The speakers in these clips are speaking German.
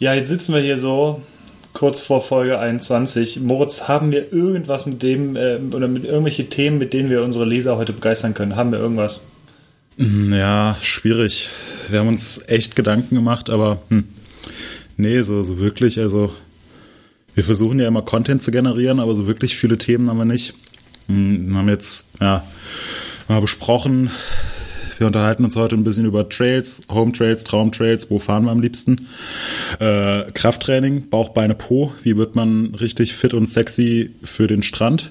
Ja, jetzt sitzen wir hier so kurz vor Folge 21. Moritz, haben wir irgendwas mit dem äh, oder mit irgendwelche Themen, mit denen wir unsere Leser heute begeistern können? Haben wir irgendwas? Hm, ja, schwierig. Wir haben uns echt Gedanken gemacht, aber hm, nee, so, so wirklich, also wir versuchen ja immer Content zu generieren, aber so wirklich viele Themen haben wir nicht. Hm, wir haben jetzt ja mal besprochen, wir unterhalten uns heute ein bisschen über Trails, Home Trails, Traumtrails, wo fahren wir am liebsten. Äh, Krafttraining, Bauch, Beine, Po, wie wird man richtig fit und sexy für den Strand?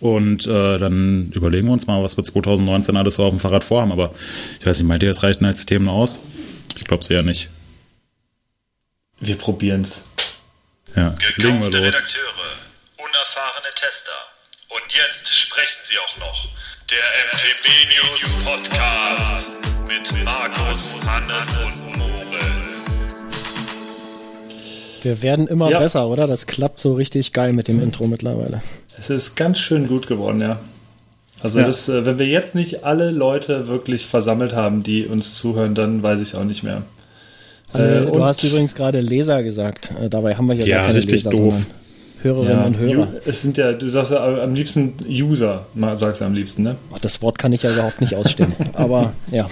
Und äh, dann überlegen wir uns mal, was wir 2019 alles so auf dem Fahrrad vorhaben. Aber ich weiß nicht, meint ihr, das reicht als Themen aus? Ich glaube es eher nicht. Wir probieren es. Ja, legen wir los. Redakteure, unerfahrene Tester. Und jetzt sprechen sie auch noch. Der MTB News Podcast mit Markus, Hannes und Moritz. Wir werden immer Ja. besser, oder? Das klappt so richtig geil mit dem Intro mittlerweile. Es ist ganz schön gut geworden, ja. Also Ja. das, äh, wenn wir jetzt nicht alle Leute wirklich versammelt haben, die uns zuhören, dann weiß ich es auch nicht mehr. Äh, Äh, du und- hast übrigens gerade Leser gesagt. Äh, dabei haben wir hier Ja, gar keine richtig Leser, doof. Hörerinnen und Hörer. Es sind ja, du sagst ja am liebsten User, sagst du am liebsten, ne? Das Wort kann ich ja überhaupt nicht ausstehen. Aber ja,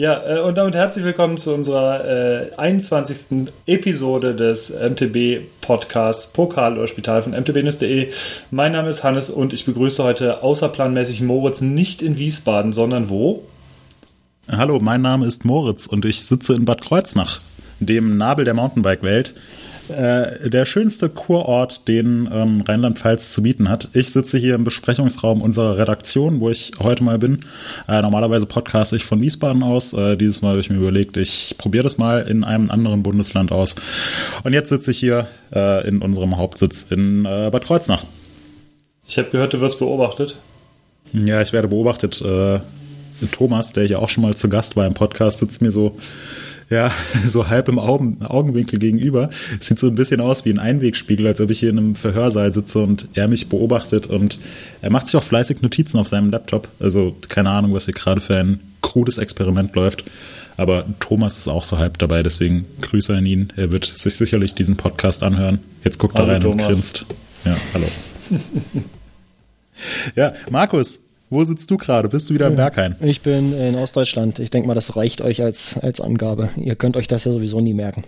Ja, äh, und damit herzlich willkommen zu unserer äh, 21. Episode des MTB Podcasts Pokal oder Spital von mtbnews.de. Mein Name ist Hannes und ich begrüße heute außerplanmäßig Moritz nicht in Wiesbaden, sondern wo? Hallo, mein Name ist Moritz und ich sitze in Bad Kreuznach, dem Nabel der Mountainbike-Welt. Äh, der schönste Kurort, den ähm, Rheinland-Pfalz zu bieten hat. Ich sitze hier im Besprechungsraum unserer Redaktion, wo ich heute mal bin. Äh, normalerweise podcaste ich von Wiesbaden aus. Äh, dieses Mal habe ich mir überlegt, ich probiere das mal in einem anderen Bundesland aus. Und jetzt sitze ich hier äh, in unserem Hauptsitz in äh, Bad Kreuznach. Ich habe gehört, du wirst beobachtet. Ja, ich werde beobachtet. Thomas, der ja auch schon mal zu Gast war im Podcast, sitzt mir so, ja, so halb im Augen, Augenwinkel gegenüber. Sieht so ein bisschen aus wie ein Einwegspiegel, als ob ich hier in einem Verhörsaal sitze und er mich beobachtet. Und er macht sich auch fleißig Notizen auf seinem Laptop. Also keine Ahnung, was hier gerade für ein krudes Experiment läuft. Aber Thomas ist auch so halb dabei, deswegen Grüße an ihn. Er wird sich sicherlich diesen Podcast anhören. Jetzt guckt er Hallo, rein und Thomas. grinst. Ja, hallo. ja, Markus, wo sitzt du gerade? Bist du wieder im Berghain? ich bin in Ostdeutschland. Ich denke mal, das reicht euch als, als Angabe. Ihr könnt euch das ja sowieso nie merken.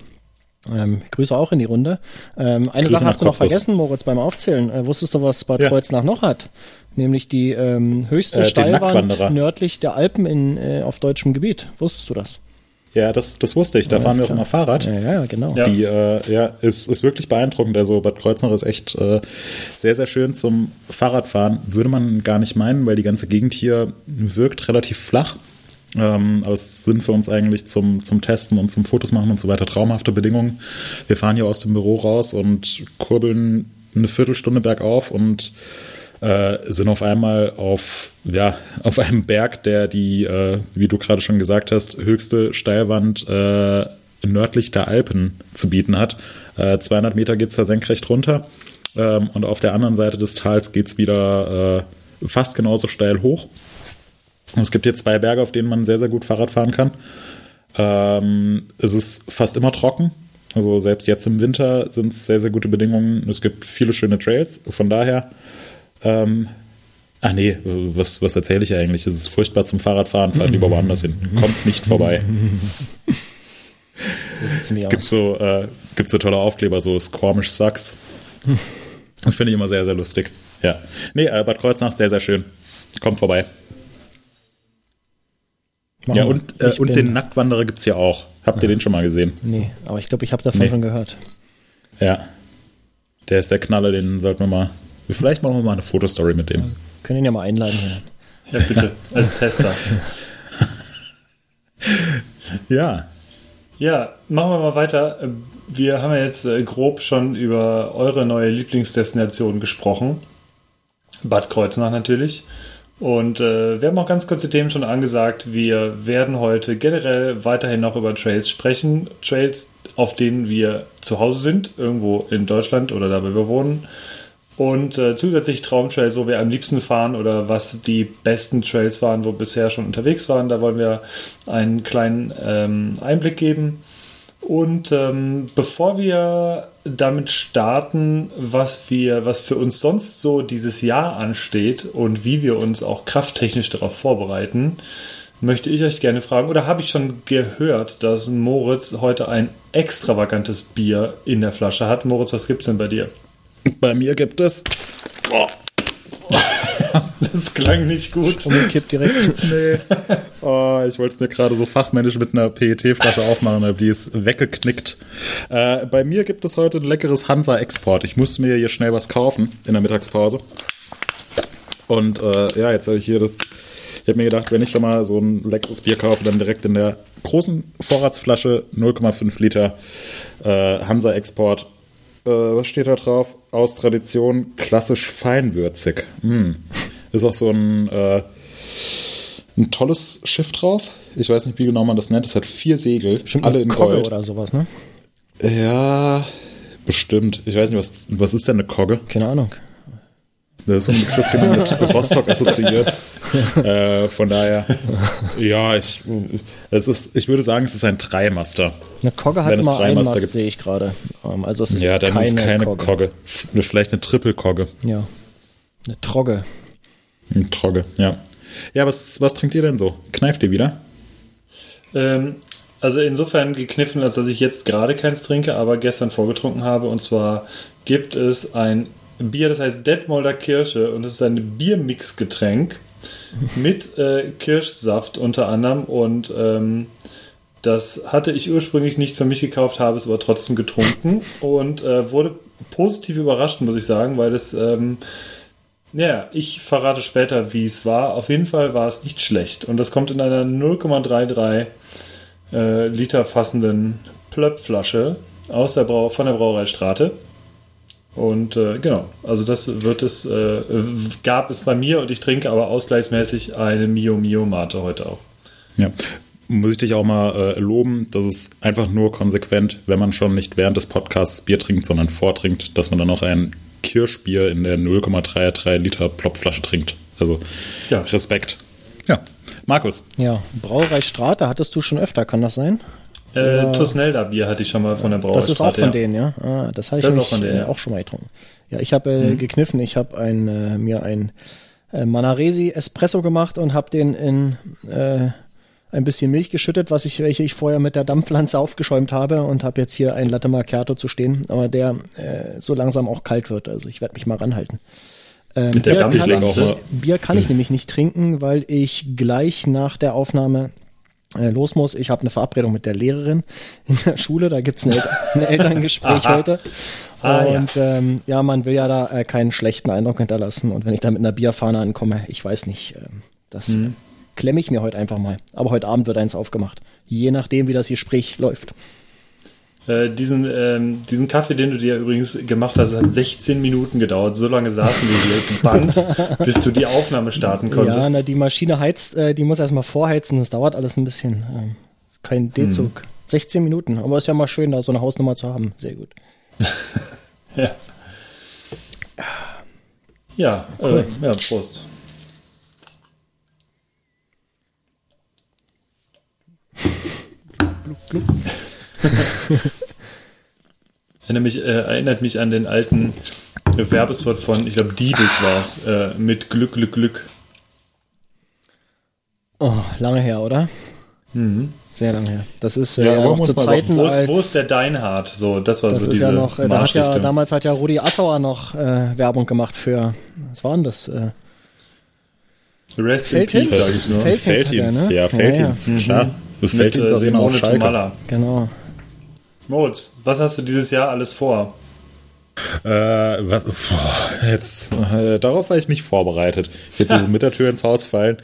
Ähm, Grüße auch in die Runde. Ähm, eine Grüße Sache hast du noch vergessen, Moritz, beim Aufzählen. Äh, wusstest du, was Bad Ja. Kreuznach noch hat? Nämlich die ähm, höchste Äh, Steilwand nördlich der Alpen in, äh, auf deutschem Gebiet. Wusstest du das? Ja, das, das wusste ich. Da Ja, fahren wir auch immer Fahrrad. Ja, ja, genau. Ja. Die, äh, ja, ist, ist wirklich beeindruckend. Also Bad Kreuznach ist echt äh, sehr, sehr schön zum Fahrradfahren. Würde man gar nicht meinen, weil die ganze Gegend hier wirkt relativ flach. Ähm, aber es sind für uns eigentlich zum, zum Testen und zum Fotos machen und so weiter traumhafte Bedingungen. Wir fahren hier aus dem Büro raus und kurbeln eine Viertelstunde bergauf und äh, sind auf einmal auf, ja, auf einem Berg, der die, äh, wie du gerade schon gesagt hast, höchste Steilwand äh, nördlich der Alpen zu bieten hat. Äh, 200 Meter geht's da senkrecht runter ähm, und auf der anderen Seite des Tals geht's wieder äh, fast genauso steil hoch. Es gibt hier zwei Berge, auf denen man sehr, sehr gut Fahrrad fahren kann. Ähm, es ist fast immer trocken. Also selbst jetzt im Winter sind es sehr, sehr gute Bedingungen. Es gibt viele schöne Trails. Von daher, ähm, ah nee, was, was erzähle ich eigentlich? Es ist furchtbar zum Fahrradfahren. Fahrt lieber woanders hin. Kommt nicht vorbei. So Gibt so, äh, gibt so tolle Aufkleber, so Squamish Sucks. Finde ich immer sehr, sehr lustig. Ja. Nee, äh, Bad Kreuznach, sehr, sehr schön. Kommt vorbei. Machen Ja, und, äh, und den Nacktwanderer gibt's ja auch. Habt ihr den schon mal gesehen? Nee, aber ich glaube, ich habe davon Nee. schon gehört. Ja. Der ist der Knaller, den sollten wir mal. Vielleicht machen wir mal eine Fotostory mit dem. Können ihn ja mal einladen. Hier. Ja, bitte, als Tester. Ja. Ja, machen wir mal weiter. Wir haben ja jetzt äh, grob schon über eure neue Lieblingsdestination gesprochen. Bad Kreuznach natürlich. Und äh, wir haben auch ganz kurze Themen schon angesagt. Wir werden heute generell weiterhin noch über Trails sprechen. Trails, auf denen wir zu Hause sind, irgendwo in Deutschland oder da, wo wir wohnen. Und äh, zusätzlich Traumtrails, wo wir am liebsten fahren oder was die besten Trails waren, wo wir bisher schon unterwegs waren. Da wollen wir einen kleinen ähm, Einblick geben. Und ähm, bevor wir damit starten, was wir, was für uns sonst so dieses Jahr ansteht und wie wir uns auch krafttechnisch darauf vorbereiten, möchte ich euch gerne fragen, oder habe ich schon gehört, dass Moritz heute ein extravagantes Bier in der Flasche hat? Moritz, was gibt's denn bei dir? Bei mir gibt es. Oh, Das klang nicht gut. Umgekippt direkt. nee. Oh, ich wollte es mir gerade so fachmännisch mit einer PET-Flasche aufmachen, aber die ist weggeknickt. Äh, bei mir gibt es heute ein leckeres Hansa-Export. Ich musste mir hier schnell was kaufen in der Mittagspause. Und äh, ja, jetzt habe ich hier das. Ich habe mir gedacht, wenn ich da mal so ein leckeres Bier kaufe, dann direkt in der großen Vorratsflasche 0,5 Liter äh, Hansa-Export. Äh, was steht da drauf? Aus Tradition klassisch feinwürzig. Mm. Ist auch so ein, äh, ein tolles Schiff drauf. Ich weiß nicht, wie genau man das nennt. Es hat vier Segel, Bestimmt alle in Kogge Gold. oder sowas, ne? Ja, bestimmt. Ich weiß nicht, was, was ist denn eine Kogge? Keine Ahnung. Das ist so ein Begriff, den man mit Rostock assoziiert. äh, von daher, ja, ich, es ist, ich würde sagen, es ist ein Dreimaster. Eine Kogge hat einen Master Mast, gibt. sehe ich gerade. Ähm, also es ist ja, dann keine, ist es keine Kogge. Kogge. Vielleicht eine Triple-Kogge. Ja. Eine Trogge. Ein Trogge, ja. Ja, was, was trinkt ihr denn so? Kneift ihr wieder? Ähm, also insofern gekniffen, als dass ich jetzt gerade keins trinke, aber gestern vorgetrunken habe. Und zwar gibt es ein Bier, das heißt Detmolder Kirsche und es ist ein Biermixgetränk mit äh, Kirschsaft unter anderem und ähm, das hatte ich ursprünglich nicht für mich gekauft, habe es aber trotzdem getrunken und äh, wurde positiv überrascht, muss ich sagen, weil es, ähm, ja, ich verrate später, wie es war. Auf jeden Fall war es nicht schlecht und das kommt in einer 0,33 äh, Liter fassenden Plöppflasche aus der Brau von der Brauerei Strate. Und äh, genau, also das wird es, äh, gab es bei mir und ich trinke aber ausgleichsmäßig eine Mio Mio Mate heute auch. Ja. Muss ich dich auch mal äh, loben, das ist einfach nur konsequent, wenn man schon nicht während des Podcasts Bier trinkt, sondern vortrinkt, dass man dann auch ein Kirschbier in der 0,33 Liter Plopflasche trinkt. Also Ja. Respekt. Ja. Markus, Ja. Brauerei Strate hattest du schon öfter, kann das sein? Äh, Ja. Tusnelda Bier hatte ich schon mal von der Brauerei Das ist auch von ja. denen, ja. Ah, das habe ich Das nämlich, auch denen, äh, ja. Mhm. auch schon mal getrunken. Ja, ich habe äh, gekniffen. Ich habe ein, äh, mir ein äh, Manaresi Espresso gemacht und habe den in äh, ein bisschen Milch geschüttet, was ich, welche ich vorher mit der Dampfpflanze aufgeschäumt habe und habe jetzt hier ein Latte Macchiato zu stehen, aber der äh, so langsam auch kalt wird. Also ich werde mich mal ranhalten. Ähm, Mit der Bier, kann Bier kann ich nämlich nicht trinken, weil ich gleich nach der Aufnahme los muss. Ich habe eine Verabredung mit der Lehrerin in der Schule. Da gibt's ein, El ein Elterngespräch heute. Ah, ja. und ähm, ja, man will ja da äh, keinen schlechten Eindruck hinterlassen. Und wenn ich da mit einer Bierfahne ankomme, ich weiß nicht, äh, das Mhm. äh, klemme ich mir heute einfach mal. Aber heute Abend wird eins aufgemacht. Je nachdem, wie das Gespräch läuft. Äh, diesen, ähm, diesen Kaffee, den du dir übrigens gemacht hast, hat 16 Minuten gedauert. So lange saßen wir hier gebannt, bis du die Aufnahme starten konntest. Ja, na, die Maschine heizt, äh, die muss erstmal vorheizen. Das dauert alles ein bisschen. Ähm, kein D-Zug. 16 Minuten. Aber ist ja mal schön, da so eine Hausnummer zu haben. Sehr gut. Ja. Ja, äh, ja, Prost. Erinnert mich, äh, erinnert mich an den alten Werbespot von, ich glaube, Diebels war es, äh, mit Glück, Glück, Glück. Oh, lange her, oder? Sehr lange her. Das ist äh, Ja, ja, aber noch zu Zeiten, Wo ist, als wo ist der Deinhard? So, das war das so ist diese ja noch, äh, da hat ja, damals hat ja Rudi Assauer noch äh, Werbung gemacht für, was war denn das? Äh, Rest in Feldhins? Peace, sage ich nur. Feldhins hat er, Feldhins, ne? ja, Ja, Feldhins, klar. Mit Feldhins äh, Arena auf Simone Schalke. Tomalla. genau. Moritz, was hast du dieses Jahr alles vor? Äh, was, boah, jetzt, äh, darauf war ich nicht vorbereitet. Jetzt so mit der Tür ins Haus fallen.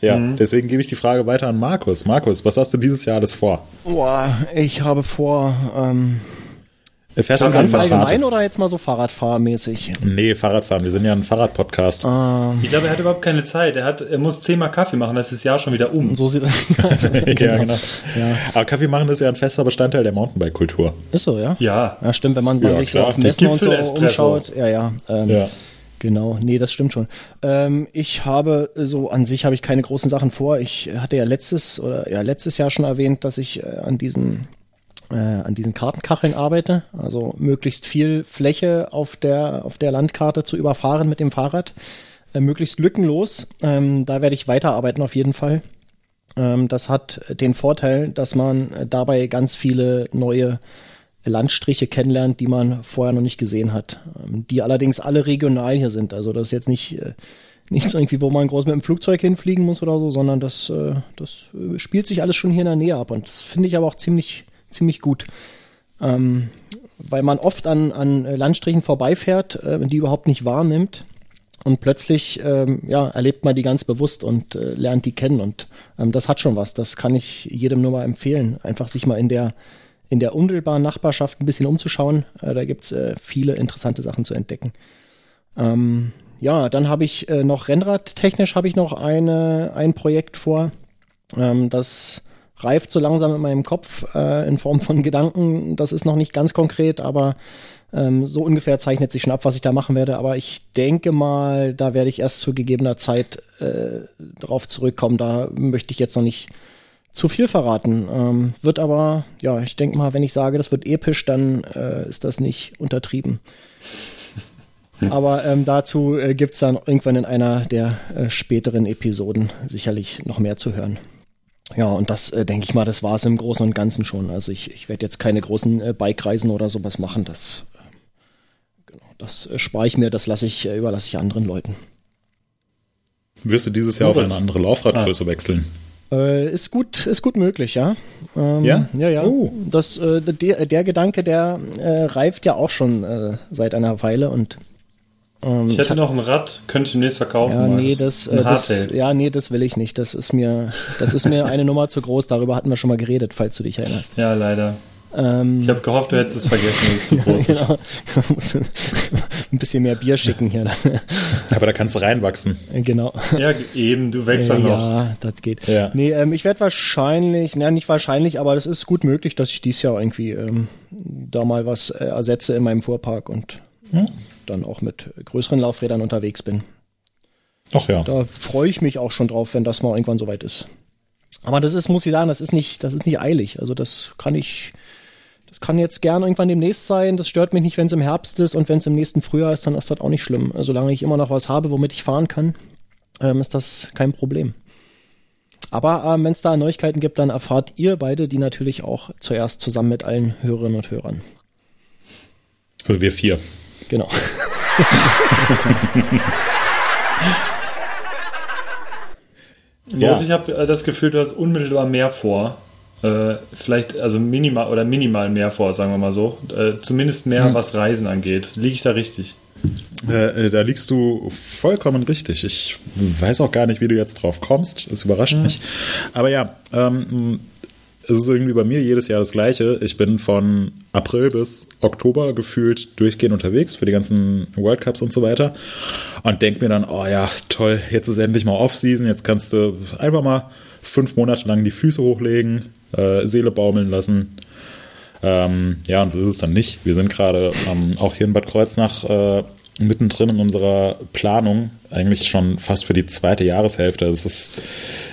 Ja, deswegen gebe ich die Frage weiter an Markus. Markus, was hast du dieses Jahr alles vor? Boah, ich habe vor, ähm, Fährst So du ganz allgemein oder jetzt mal so Fahrradfahrmäßig? Nee, Fahrradfahren. Wir sind ja ein Fahrradpodcast. Ich glaube, er hat überhaupt keine Zeit. Er, hat, er muss zehnmal Kaffee machen, das ist das Jahr schon wieder um. So sieht das Ja, genau. Ja. Aber Kaffee machen ist ja ein fester Bestandteil der Mountainbike-Kultur. Ist so, ja? Ja. Ja, stimmt, wenn man, Ja, sich klar. so auf Messen und so umschaut. Ja, ja. Ähm, Ja. Genau, nee, das stimmt schon. Ähm, ich habe so an sich habe ich keine großen Sachen vor. Ich hatte ja letztes oder ja letztes Jahr schon erwähnt, dass ich äh, an diesen äh, an diesen Kartenkacheln arbeite, also möglichst viel Fläche auf der, auf der Landkarte zu überfahren mit dem Fahrrad, äh, möglichst lückenlos. Ähm, da werde ich weiterarbeiten auf jeden Fall. Ähm, das hat den Vorteil, dass man dabei ganz viele neue Landstriche kennenlernt, die man vorher noch nicht gesehen hat, ähm, die allerdings alle regional hier sind. Also das ist jetzt nicht äh, nichts irgendwie, wo man groß mit dem Flugzeug hinfliegen muss oder so, sondern das, äh, das äh, spielt sich alles schon hier in der Nähe ab und das finde ich aber auch ziemlich ziemlich gut, ähm, weil man oft an an Landstrichen vorbeifährt, äh, die überhaupt nicht wahrnimmt und plötzlich ähm, ja, erlebt man die ganz bewusst und äh, lernt die kennen und ähm, das hat schon was. Das kann ich jedem nur mal empfehlen, einfach sich mal in der in der unmittelbaren Nachbarschaft ein bisschen umzuschauen. Äh, da gibt's äh, viele interessante Sachen zu entdecken. Ähm, ja, dann habe ich äh, noch Rennradtechnisch habe ich noch eine, ein Projekt vor. Ähm, das reift so langsam in meinem Kopf äh, in Form von Gedanken. Das ist noch nicht ganz konkret, aber ähm, so ungefähr zeichnet sich schon ab, was ich da machen werde. Aber ich denke mal, da werde ich erst zu gegebener Zeit äh, drauf zurückkommen. Da möchte ich jetzt noch nicht zu viel verraten. Ähm, wird aber, ja, ich denke mal, wenn ich sage, das wird episch, dann äh, ist das nicht untertrieben. Aber ähm, dazu äh, gibt es dann irgendwann in einer der äh, späteren Episoden sicherlich noch mehr zu hören. Ja, und das äh, denke ich mal, das war es im Großen und Ganzen schon. Also ich, ich werde jetzt keine großen äh, Bike-Reisen oder sowas machen. Das, äh, genau, das äh, spare ich mir, das lasse ich, äh, überlasse ich anderen Leuten. Wirst du dieses Jahr auf eine andere Laufradgröße ah. wechseln? Äh, ist gut, ist gut möglich, ja. Ähm, ja? Ja, ja. Oh. Das, äh, der, der Gedanke, der äh, reift ja auch schon äh, seit einer Weile und ähm, ich hätte ich noch ein Rad, könnte ich demnächst verkaufen. Ja, nee, das, äh, das, ja, nee, das will ich nicht. Das ist mir, das ist mir eine Nummer zu groß. Darüber hatten wir schon mal geredet, falls du dich erinnerst. Ja, leider. Ähm, ich habe gehofft, du hättest es vergessen, dass es zu groß genau. ist. ein bisschen mehr Bier schicken hier. Dann. Aber da kannst du reinwachsen. Genau. Ja, eben, du wächst dann noch. Ja, das geht. Ja. Nee, ähm, ich werde wahrscheinlich, naja, nicht wahrscheinlich, aber das ist gut möglich, dass ich dieses Jahr irgendwie ähm, da mal was äh, ersetze in meinem Fuhrpark und hm? Dann auch mit größeren Laufrädern unterwegs bin. Ach ja. Da freue ich mich auch schon drauf, wenn das mal irgendwann soweit ist. Aber das ist, muss ich sagen, das ist nicht, das ist nicht eilig. Also das kann ich, das kann jetzt gern irgendwann demnächst sein. Das stört mich nicht, wenn es im Herbst ist und wenn es im nächsten Frühjahr ist, dann ist das auch nicht schlimm. Solange ich immer noch was habe, womit ich fahren kann, ähm, ist das kein Problem. Aber ähm, wenn es da Neuigkeiten gibt, dann erfahrt ihr beide die natürlich auch zuerst zusammen mit allen Hörerinnen und Hörern. Also wir vier. Genau. ja. ich habe äh, das Gefühl, du hast unmittelbar mehr vor. Äh, vielleicht, also minimal oder minimal mehr vor, sagen wir mal so. Äh, zumindest mehr, hm. was Reisen angeht. Liege ich da richtig? Äh, äh, da liegst du vollkommen richtig. Ich weiß auch gar nicht, wie du jetzt drauf kommst. Das überrascht hm. mich. Aber ja, ähm, es ist irgendwie bei mir jedes Jahr das Gleiche. Ich bin von April bis Oktober gefühlt durchgehend unterwegs für die ganzen World Cups und so weiter und denke mir dann, oh ja, toll, jetzt ist endlich mal Off-Season, jetzt kannst du einfach mal fünf Monate lang die Füße hochlegen, äh, Seele baumeln lassen. Ähm, ja, und so ist es dann nicht. Wir sind gerade ähm, auch hier in Bad Kreuznach äh, mittendrin in unserer Planung, eigentlich schon fast für die zweite Jahreshälfte. Es ist,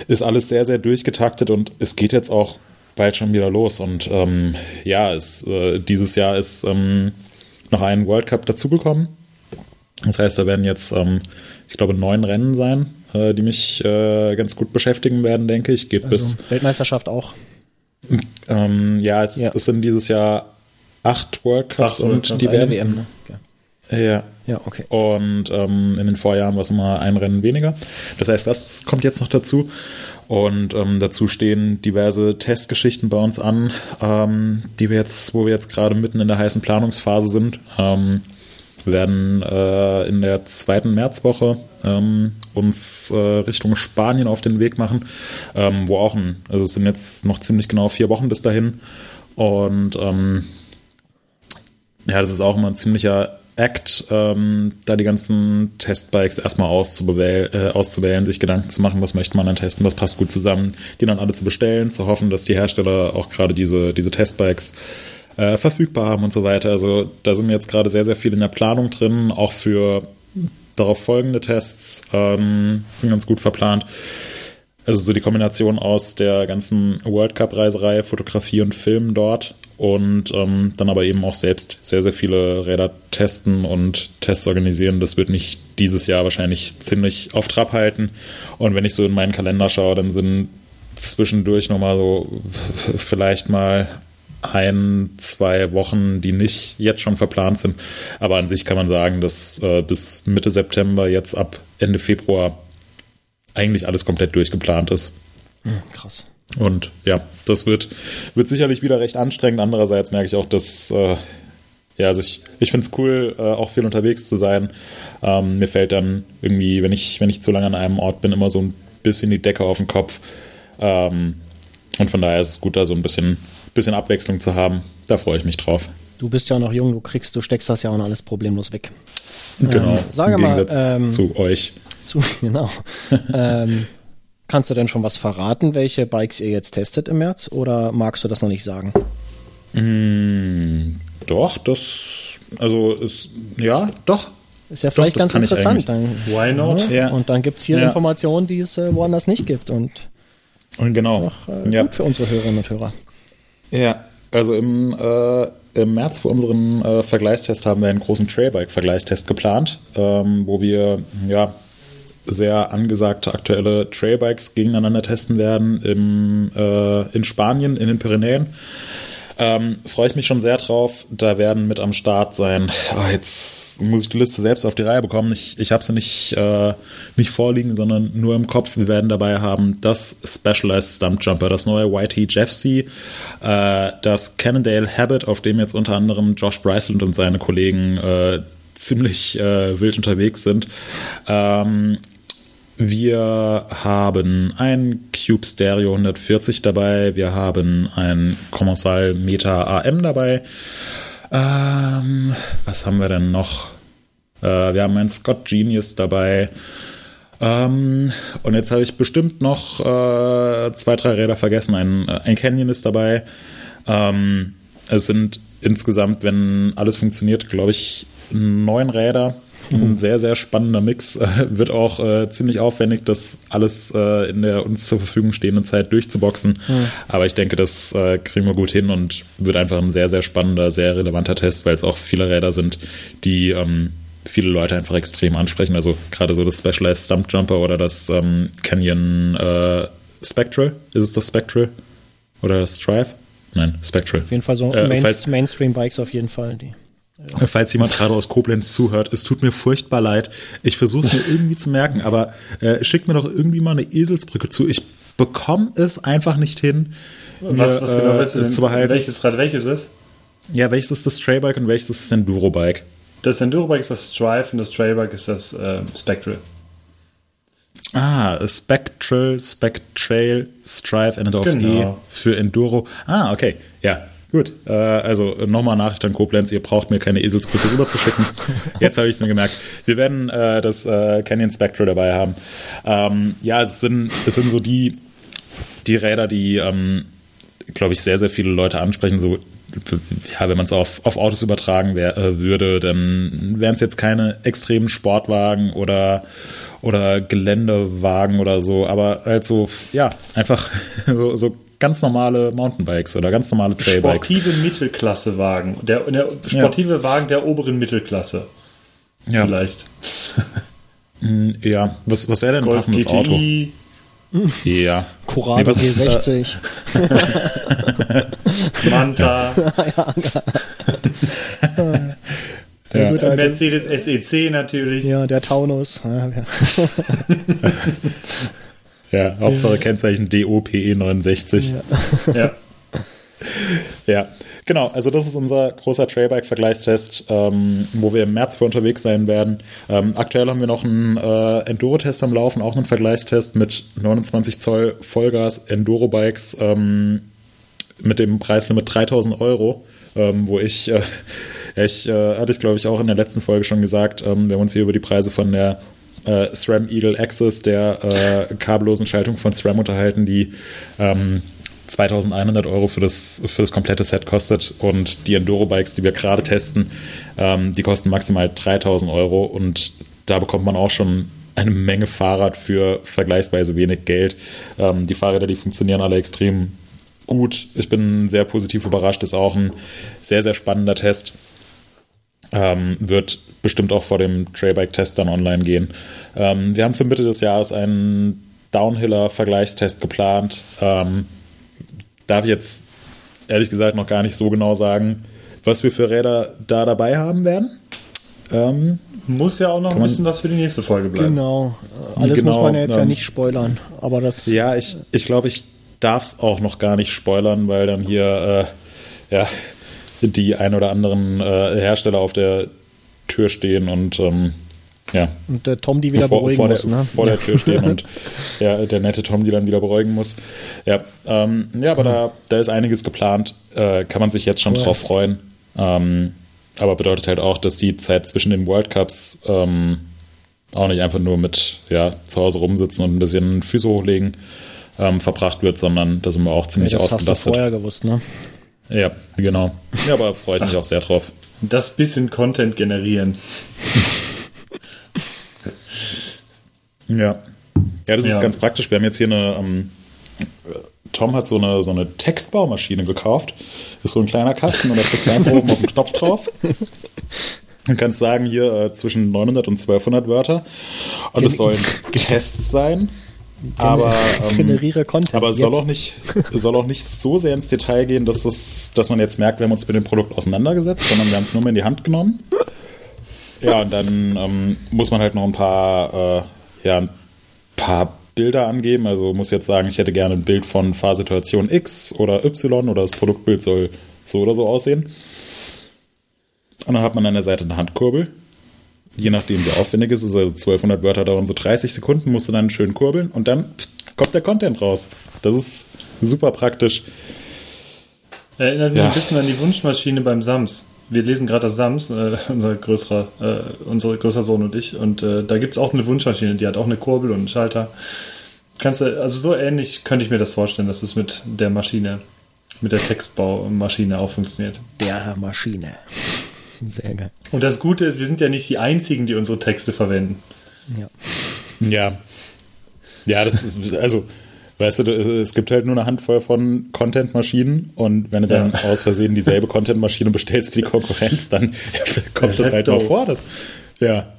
ist alles sehr, sehr durchgetaktet und es geht jetzt auch bald schon wieder los. Und ähm, ja, es, äh, dieses Jahr ist ähm, noch ein World Cup dazugekommen. Das heißt, da werden jetzt, ähm, ich glaube, neun Rennen sein, äh, die mich äh, ganz gut beschäftigen werden, denke ich. Geht also bis. Weltmeisterschaft auch. Ähm, ja, es, ja. es, sind dieses Jahr acht World Cups acht und, und die werden. WM, ne? Ja. ja. Ja, okay. Und ähm, in den Vorjahren war es immer ein Rennen weniger. Das heißt, das kommt jetzt noch dazu. Und ähm, dazu stehen diverse Testgeschichten bei uns an, ähm, die wir jetzt, wo wir jetzt gerade mitten in der heißen Planungsphase sind. Ähm, werden äh, in der zweiten Märzwoche ähm, uns äh, Richtung Spanien auf den Weg machen, ähm, wo auch ein, also es sind jetzt noch ziemlich genau vier Wochen bis dahin. Und ähm, ja, das ist auch immer ein ziemlicher Act, ähm, da die ganzen Testbikes erstmal auszuwählen, äh, auszuwählen, sich Gedanken zu machen, was möchte man dann testen, was passt gut zusammen, die dann alle zu bestellen, zu hoffen, dass die Hersteller auch gerade diese, diese Testbikes äh, verfügbar haben und so weiter. Also da sind wir jetzt gerade sehr, sehr viel in der Planung drin, auch für darauf folgende Tests ähm, sind ganz gut verplant. Also so die Kombination aus der ganzen World Cup Reiserei, Fotografie und Film dort und ähm, dann aber eben auch selbst sehr, sehr viele Räder testen und Tests organisieren. Das wird mich dieses Jahr wahrscheinlich ziemlich auf Trab halten. Und wenn ich so in meinen Kalender schaue, dann sind zwischendurch nochmal so vielleicht mal ein, zwei Wochen, die nicht jetzt schon verplant sind. Aber an sich kann man sagen, dass äh, bis Mitte September, jetzt ab Ende Februar, eigentlich alles komplett durchgeplant ist. Hm, krass. Und ja, das wird, wird sicherlich wieder recht anstrengend. Andererseits merke ich auch, dass, äh, ja, also ich, ich finde es cool, äh, auch viel unterwegs zu sein. Ähm, mir fällt dann irgendwie, wenn ich, wenn ich zu lange an einem Ort bin, immer so ein bisschen die Decke auf den Kopf. Ähm, und von daher ist es gut, da so ein bisschen, bisschen Abwechslung zu haben. Da freue ich mich drauf. Du bist ja noch jung, du kriegst, du steckst das ja auch alles problemlos weg. Genau. Ähm, sage Im mal, ähm, zu euch. Zu, genau. ähm, kannst du denn schon was verraten, welche Bikes ihr jetzt testet im März oder magst du das noch nicht sagen? Mm, doch, das, also ist, ja, doch. Ist ja vielleicht doch, ganz interessant. Dann, Why not? Ja. Und dann gibt es hier ja. Informationen, die es äh, woanders nicht gibt. Und, und genau. Doch, äh, ja. gut für unsere Hörerinnen und Hörer. Ja, also im, äh, im März für unseren äh, Vergleichstest haben wir einen großen Trailbike-Vergleichstest geplant, ähm, wo wir ja sehr angesagte aktuelle Trailbikes gegeneinander testen werden im, äh, in Spanien, in den Pyrenäen. Ähm, Freue ich mich schon sehr drauf. Da werden mit am Start sein. Oh, jetzt muss ich die Liste selbst auf die Reihe bekommen. Ich, ich habe sie nicht, äh, nicht vorliegen, sondern nur im Kopf. Wir werden dabei haben das Specialized Stump Jumper, das neue YT Jeffsy, äh, das Cannondale Habit, auf dem jetzt unter anderem Josh Bryceland und seine Kollegen äh, ziemlich äh, wild unterwegs sind. Ähm, wir haben ein Cube Stereo 140 dabei. Wir haben ein Commensal Meta AM dabei. Ähm, was haben wir denn noch? Äh, wir haben ein Scott Genius dabei. Ähm, und jetzt habe ich bestimmt noch äh, zwei, drei Räder vergessen. Ein, ein Canyon ist dabei. Ähm, es sind insgesamt, wenn alles funktioniert, glaube ich, neun Räder. Ein sehr, sehr spannender Mix. Wird auch äh, ziemlich aufwendig, das alles äh, in der uns zur Verfügung stehenden Zeit durchzuboxen. Mhm. Aber ich denke, das äh, kriegen wir gut hin und wird einfach ein sehr, sehr spannender, sehr relevanter Test, weil es auch viele Räder sind, die ähm, viele Leute einfach extrem ansprechen. Also gerade so das Specialized Stump Jumper oder das ähm, Canyon äh, Spectral. Ist es das Spectral? Oder das Strive? Nein, Spectral. Auf jeden Fall so äh, Main Mainstream-Bikes auf jeden Fall. Die. Falls jemand gerade aus Koblenz zuhört, es tut mir furchtbar leid. Ich versuche es mir irgendwie zu merken, aber äh, schickt mir doch irgendwie mal eine Eselsbrücke zu. Ich bekomme es einfach nicht hin. Was, was genau willst du denn? Zu behalten. Welches Rad welches ist? Ja, welches ist das Trailbike und welches ist das Enduro-Bike? Das Enduro-Bike ist das Strive und das Trailbike ist das äh, Spectral. Ah, Spectral, Spectral, Strive, Ende auf genau. E für Enduro. Ah, okay. Ja, Gut, äh, also nochmal Nachricht an Koblenz, ihr braucht mir keine Eselsbrücke rüber zu schicken. Jetzt habe ich es mir gemerkt. Wir werden äh, das äh, Canyon Spectral dabei haben. Ähm, ja, es sind, es sind so die, die Räder, die, ähm, glaube ich, sehr, sehr viele Leute ansprechen. So, ja, wenn man es auf, auf Autos übertragen wär, äh, würde, dann wären es jetzt keine extremen Sportwagen oder oder Geländewagen oder so, aber halt so, ja, einfach so, so ganz normale Mountainbikes oder ganz normale Trailbikes. Sportive Mittelklasse-Wagen. Der, der sportive ja. Wagen der oberen Mittelklasse. Ja. Vielleicht. Hm, ja, was, was wäre denn ein Golf passendes GTI. Auto? Ja. Corrado nee, G60. Manta. ja, ja. Gut, Mercedes SEC natürlich. Ja, der Taunus. Ja, Ja, Hauptsache Kennzeichen DOPE69. Ja. ja. ja. Genau, also das ist unser großer Trailbike-Vergleichstest, ähm, wo wir im März für unterwegs sein werden. Ähm, aktuell haben wir noch einen äh, Enduro-Test am Laufen, auch einen Vergleichstest mit 29 Zoll Vollgas Enduro-Bikes ähm, mit dem Preislimit 3000 Euro, ähm, wo ich, äh, ich äh, hatte ich glaube ich auch in der letzten Folge schon gesagt, ähm, wir haben uns hier über die Preise von der äh, SRAM Eagle Access, der äh, kabellosen Schaltung von SRAM unterhalten, die ähm, 2100 Euro für das, für das komplette Set kostet. Und die Enduro-Bikes, die wir gerade testen, ähm, die kosten maximal 3000 Euro. Und da bekommt man auch schon eine Menge Fahrrad für vergleichsweise wenig Geld. Ähm, die Fahrräder, die funktionieren alle extrem gut. Ich bin sehr positiv überrascht. Ist auch ein sehr, sehr spannender Test. Ähm, wird bestimmt auch vor dem Trailbike-Test dann online gehen. Ähm, wir haben für Mitte des Jahres einen Downhiller-Vergleichstest geplant. Ähm, darf ich jetzt ehrlich gesagt noch gar nicht so genau sagen, was wir für Räder da dabei haben werden. Ähm, muss ja auch noch ein bisschen was für die nächste Folge bleiben. Genau. Alles genau, muss man ja jetzt ähm, ja nicht spoilern. Aber das. Ja, ich, ich glaube, ich darf es auch noch gar nicht spoilern, weil dann hier äh, ja, die ein oder anderen äh, Hersteller auf der Tür stehen und ähm, ja. Und der Tom die wieder vor, beruhigen vor muss, der, ne? Vor der Tür stehen und ja, der nette Tom die dann wieder beruhigen muss. Ja, ähm, ja aber mhm. da, da ist einiges geplant. Äh, kann man sich jetzt schon ja. drauf freuen. Ähm, aber bedeutet halt auch, dass die Zeit zwischen den World Cups ähm, auch nicht einfach nur mit ja, zu Hause rumsitzen und ein bisschen Füße hochlegen ähm, verbracht wird, sondern da sind wir auch ziemlich ja, das ausgelastet. Hast du vorher gewusst, ne? Ja, genau. Ja, aber freut mich auch sehr drauf. Das bisschen Content generieren. ja. Ja, das ja. ist ganz praktisch. Wir haben jetzt hier eine, ähm, Tom hat so eine, so eine Textbaumaschine gekauft. Ist so ein kleiner Kasten und da steht einfach oben auf den Knopf drauf. Du kannst sagen, hier äh, zwischen 900 und 1200 Wörter. Und es sollen Tests sein. Aber, ähm, generiere Content. Aber es soll auch, nicht, soll auch nicht so sehr ins Detail gehen, dass, das, dass man jetzt merkt, wir haben uns mit dem Produkt auseinandergesetzt, sondern wir haben es nur mal in die Hand genommen. Ja, und dann ähm, muss man halt noch ein paar, äh, ja, ein paar Bilder angeben. Also muss jetzt sagen, ich hätte gerne ein Bild von Fahrsituation X oder Y oder das Produktbild soll so oder so aussehen. Und dann hat man an der Seite eine Handkurbel. Je nachdem, wie aufwendig es ist, also 1200 Wörter dauern so 30 Sekunden, musst du dann schön kurbeln und dann kommt der Content raus. Das ist super praktisch. Erinnert mich ja. ein bisschen an die Wunschmaschine beim Sams. Wir lesen gerade das Sams, äh, unser, größerer, äh, unser größer Sohn und ich. Und äh, da gibt es auch eine Wunschmaschine, die hat auch eine Kurbel und einen Schalter. Kannst du, also so ähnlich könnte ich mir das vorstellen, dass es mit der Maschine, mit der Textbaumaschine auch funktioniert. Der Maschine. Sehr geil. Und das Gute ist, wir sind ja nicht die Einzigen, die unsere Texte verwenden. Ja. Ja. Ja, das ist, also, weißt du, es gibt halt nur eine Handvoll von Content-Maschinen und wenn du dann ja. aus Versehen dieselbe Content-Maschine bestellst wie die Konkurrenz, dann kommt das, das halt noch vor. Das, ja.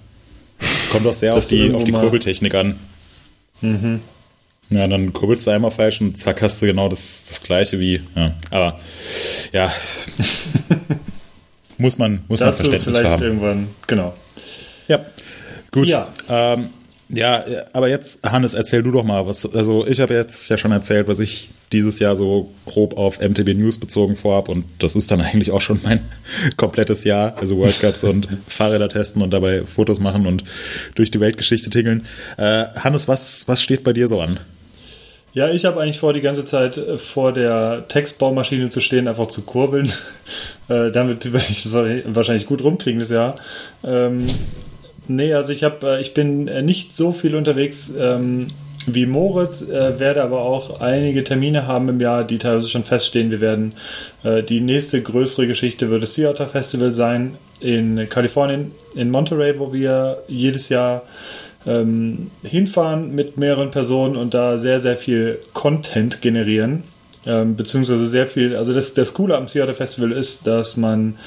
Kommt auch sehr auf die, auf die Kurbeltechnik an. Mhm. Ja, dann kurbelst du einmal falsch und zack hast du genau das, das gleiche wie. Ja. Aber ja, muss man, muss man Verständnis vielleicht haben. irgendwann, genau. Ja, gut. Ja. Ähm, ja, aber jetzt, Hannes, erzähl du doch mal, was, also ich habe jetzt ja schon erzählt, was ich dieses Jahr so grob auf MTB News bezogen vorhab und das ist dann eigentlich auch schon mein komplettes Jahr, also World Cups und Fahrräder testen und dabei Fotos machen und durch die Weltgeschichte tingeln. Äh, Hannes, was, was steht bei dir so an? Ja, ich habe eigentlich vor, die ganze Zeit äh, vor der Textbaumaschine zu stehen, einfach zu kurbeln. äh, damit werde ich wahrscheinlich gut rumkriegen das Jahr. Ähm, nee, also ich, hab, äh, ich bin äh, nicht so viel unterwegs ähm, wie Moritz, äh, werde aber auch einige Termine haben im Jahr, die teilweise schon feststehen. Wir werden äh, die nächste größere Geschichte wird das Sea Otter Festival sein in Kalifornien, in Monterey, wo wir jedes Jahr ähm, hinfahren mit mehreren Personen und da sehr, sehr viel Content generieren. Ähm, beziehungsweise sehr viel, also das, das Coole am Seattle Festival ist, dass man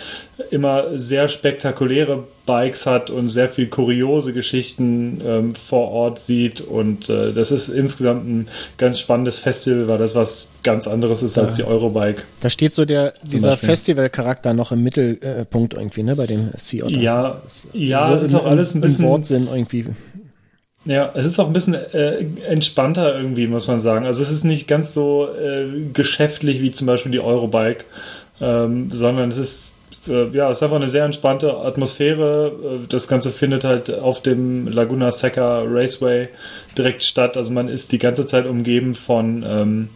immer sehr spektakuläre Bikes hat und sehr viel kuriose Geschichten ähm, vor Ort sieht und äh, das ist insgesamt ein ganz spannendes Festival, weil das was ganz anderes ist ja. als die Eurobike. Da steht so der, dieser Festivalcharakter noch im Mittelpunkt irgendwie, ne, bei dem Sea Otter. Ja, ja, so es ist auch alles ein bisschen Wortsinn irgendwie. Ja, es ist auch ein bisschen äh, entspannter irgendwie, muss man sagen. Also es ist nicht ganz so äh, geschäftlich wie zum Beispiel die Eurobike, ähm, sondern es ist äh, ja, es ist einfach eine sehr entspannte Atmosphäre. Äh, das Ganze findet halt auf dem Laguna Seca Raceway direkt statt. Also man ist die ganze Zeit umgeben von ähm,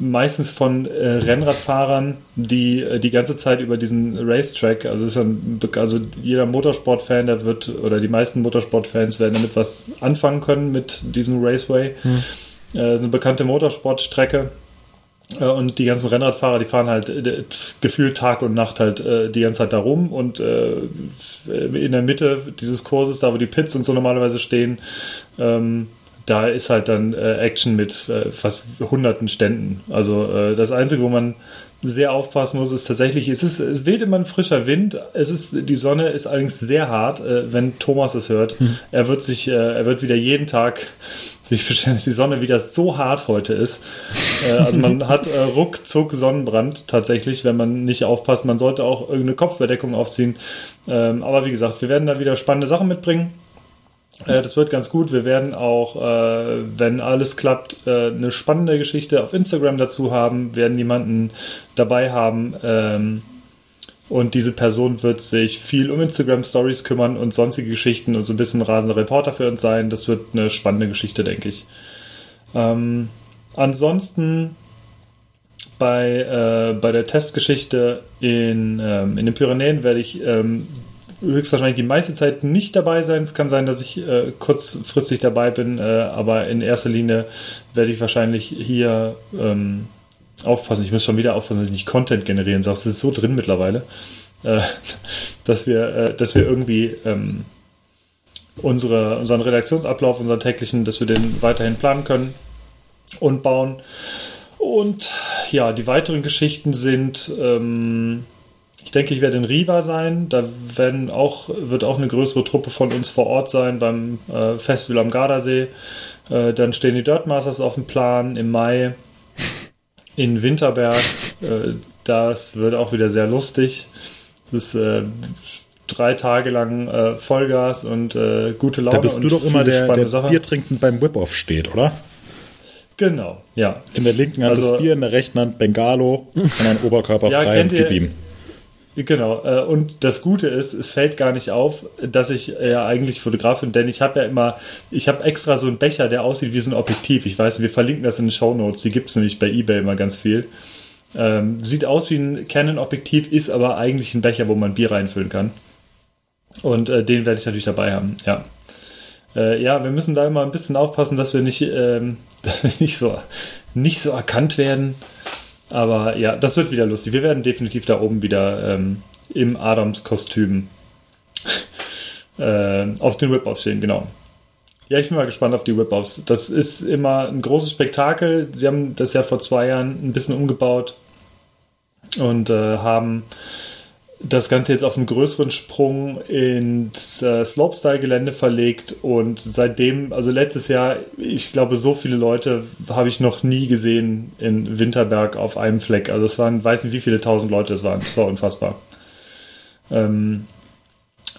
meistens von äh, Rennradfahrern, die äh, die ganze Zeit über diesen Racetrack, also ist ein, also jeder Motorsportfan, der wird oder die meisten Motorsportfans werden damit was anfangen können mit diesem Raceway. Hm. Äh, ist eine bekannte Motorsportstrecke. Äh, und die ganzen Rennradfahrer, die fahren halt äh, gefühlt Tag und Nacht halt die ganze Zeit da rum und in der Mitte dieses Kurses, da wo die Pits und so normalerweise stehen, ähm, da ist halt dann äh, Action mit äh, fast hunderten Ständen. Also äh, das Einzige, wo man sehr aufpassen muss, ist tatsächlich, es, ist, es weht immer ein frischer Wind. Es ist, die Sonne ist allerdings sehr hart, äh, wenn Thomas es hört. Hm. Er wird sich, äh, er wird wieder jeden Tag sich bestellen, dass die Sonne wieder so hart heute ist. Äh, also man hat ruckzuck Sonnenbrand tatsächlich, wenn man nicht aufpasst. Man sollte auch irgendeine Kopfbedeckung aufziehen. Ähm, aber wie gesagt, wir werden da wieder spannende Sachen mitbringen. Äh, das wird ganz gut. Wir werden auch, äh, wenn alles klappt, äh, eine spannende Geschichte auf Instagram dazu haben, werden jemanden dabei haben. Ähm, und diese Person wird sich viel um Instagram Stories kümmern und sonstige Geschichten und so ein bisschen rasender Reporter für uns sein. Das wird eine spannende Geschichte, denke ich. Ähm, ansonsten bei, äh, bei der Testgeschichte in, ähm, in den Pyrenäen werde ich ähm, höchstwahrscheinlich die meiste Zeit nicht dabei sein. Es kann sein, dass ich äh, kurzfristig dabei bin, äh, aber in erster Linie werde ich wahrscheinlich hier ähm, aufpassen. Ich muss schon wieder aufpassen, dass ich nicht Content generieren sage. Es ist so drin mittlerweile, äh, dass wir, äh, dass wir irgendwie ähm, unsere, unseren Redaktionsablauf, unseren täglichen, dass wir den weiterhin planen können und bauen. Und ja, die weiteren Geschichten sind ähm, ich denke, ich werde in Riva sein. Da werden auch, wird auch eine größere Truppe von uns vor Ort sein beim äh, Festival am Gardasee. Äh, dann stehen die Dirtmasters auf dem Plan im Mai in Winterberg. Äh, das wird auch wieder sehr lustig. Das ist äh, drei Tage lang äh, Vollgas und äh, gute Laune. Da bist du doch immer der, der Bier trinkend beim Whip-Off steht, oder? Genau, ja. In der linken Hand also, das Bier, in der rechten Hand Bengalo und ein Oberkörper ja, frei und gib ihm. Genau, äh, und das Gute ist, es fällt gar nicht auf, dass ich ja eigentlich Fotograf bin, denn ich habe ja immer, ich habe extra so einen Becher, der aussieht wie so ein Objektiv. Ich weiß, wir verlinken das in den Show Notes, die gibt es nämlich bei Ebay immer ganz viel. Ähm, sieht aus wie ein Canon-Objektiv, ist aber eigentlich ein Becher, wo man Bier reinfüllen kann. Und äh, den werde ich natürlich dabei haben, ja. Äh, ja, wir müssen da immer ein bisschen aufpassen, dass wir nicht, ähm, nicht, so, nicht so erkannt werden. Aber ja, das wird wieder lustig. Wir werden definitiv da oben wieder ähm, im Adams-Kostüm äh, auf den Whip-Offs stehen, genau. Ja, ich bin mal gespannt auf die Whip-Offs. Das ist immer ein großes Spektakel. Sie haben das ja vor zwei Jahren ein bisschen umgebaut und äh, haben das Ganze jetzt auf einen größeren Sprung ins äh, Slopestyle-Gelände verlegt und seitdem, also letztes Jahr, ich glaube, so viele Leute habe ich noch nie gesehen in Winterberg auf einem Fleck. Also es waren, weiß nicht, wie viele tausend Leute es waren. Es war unfassbar. Ähm,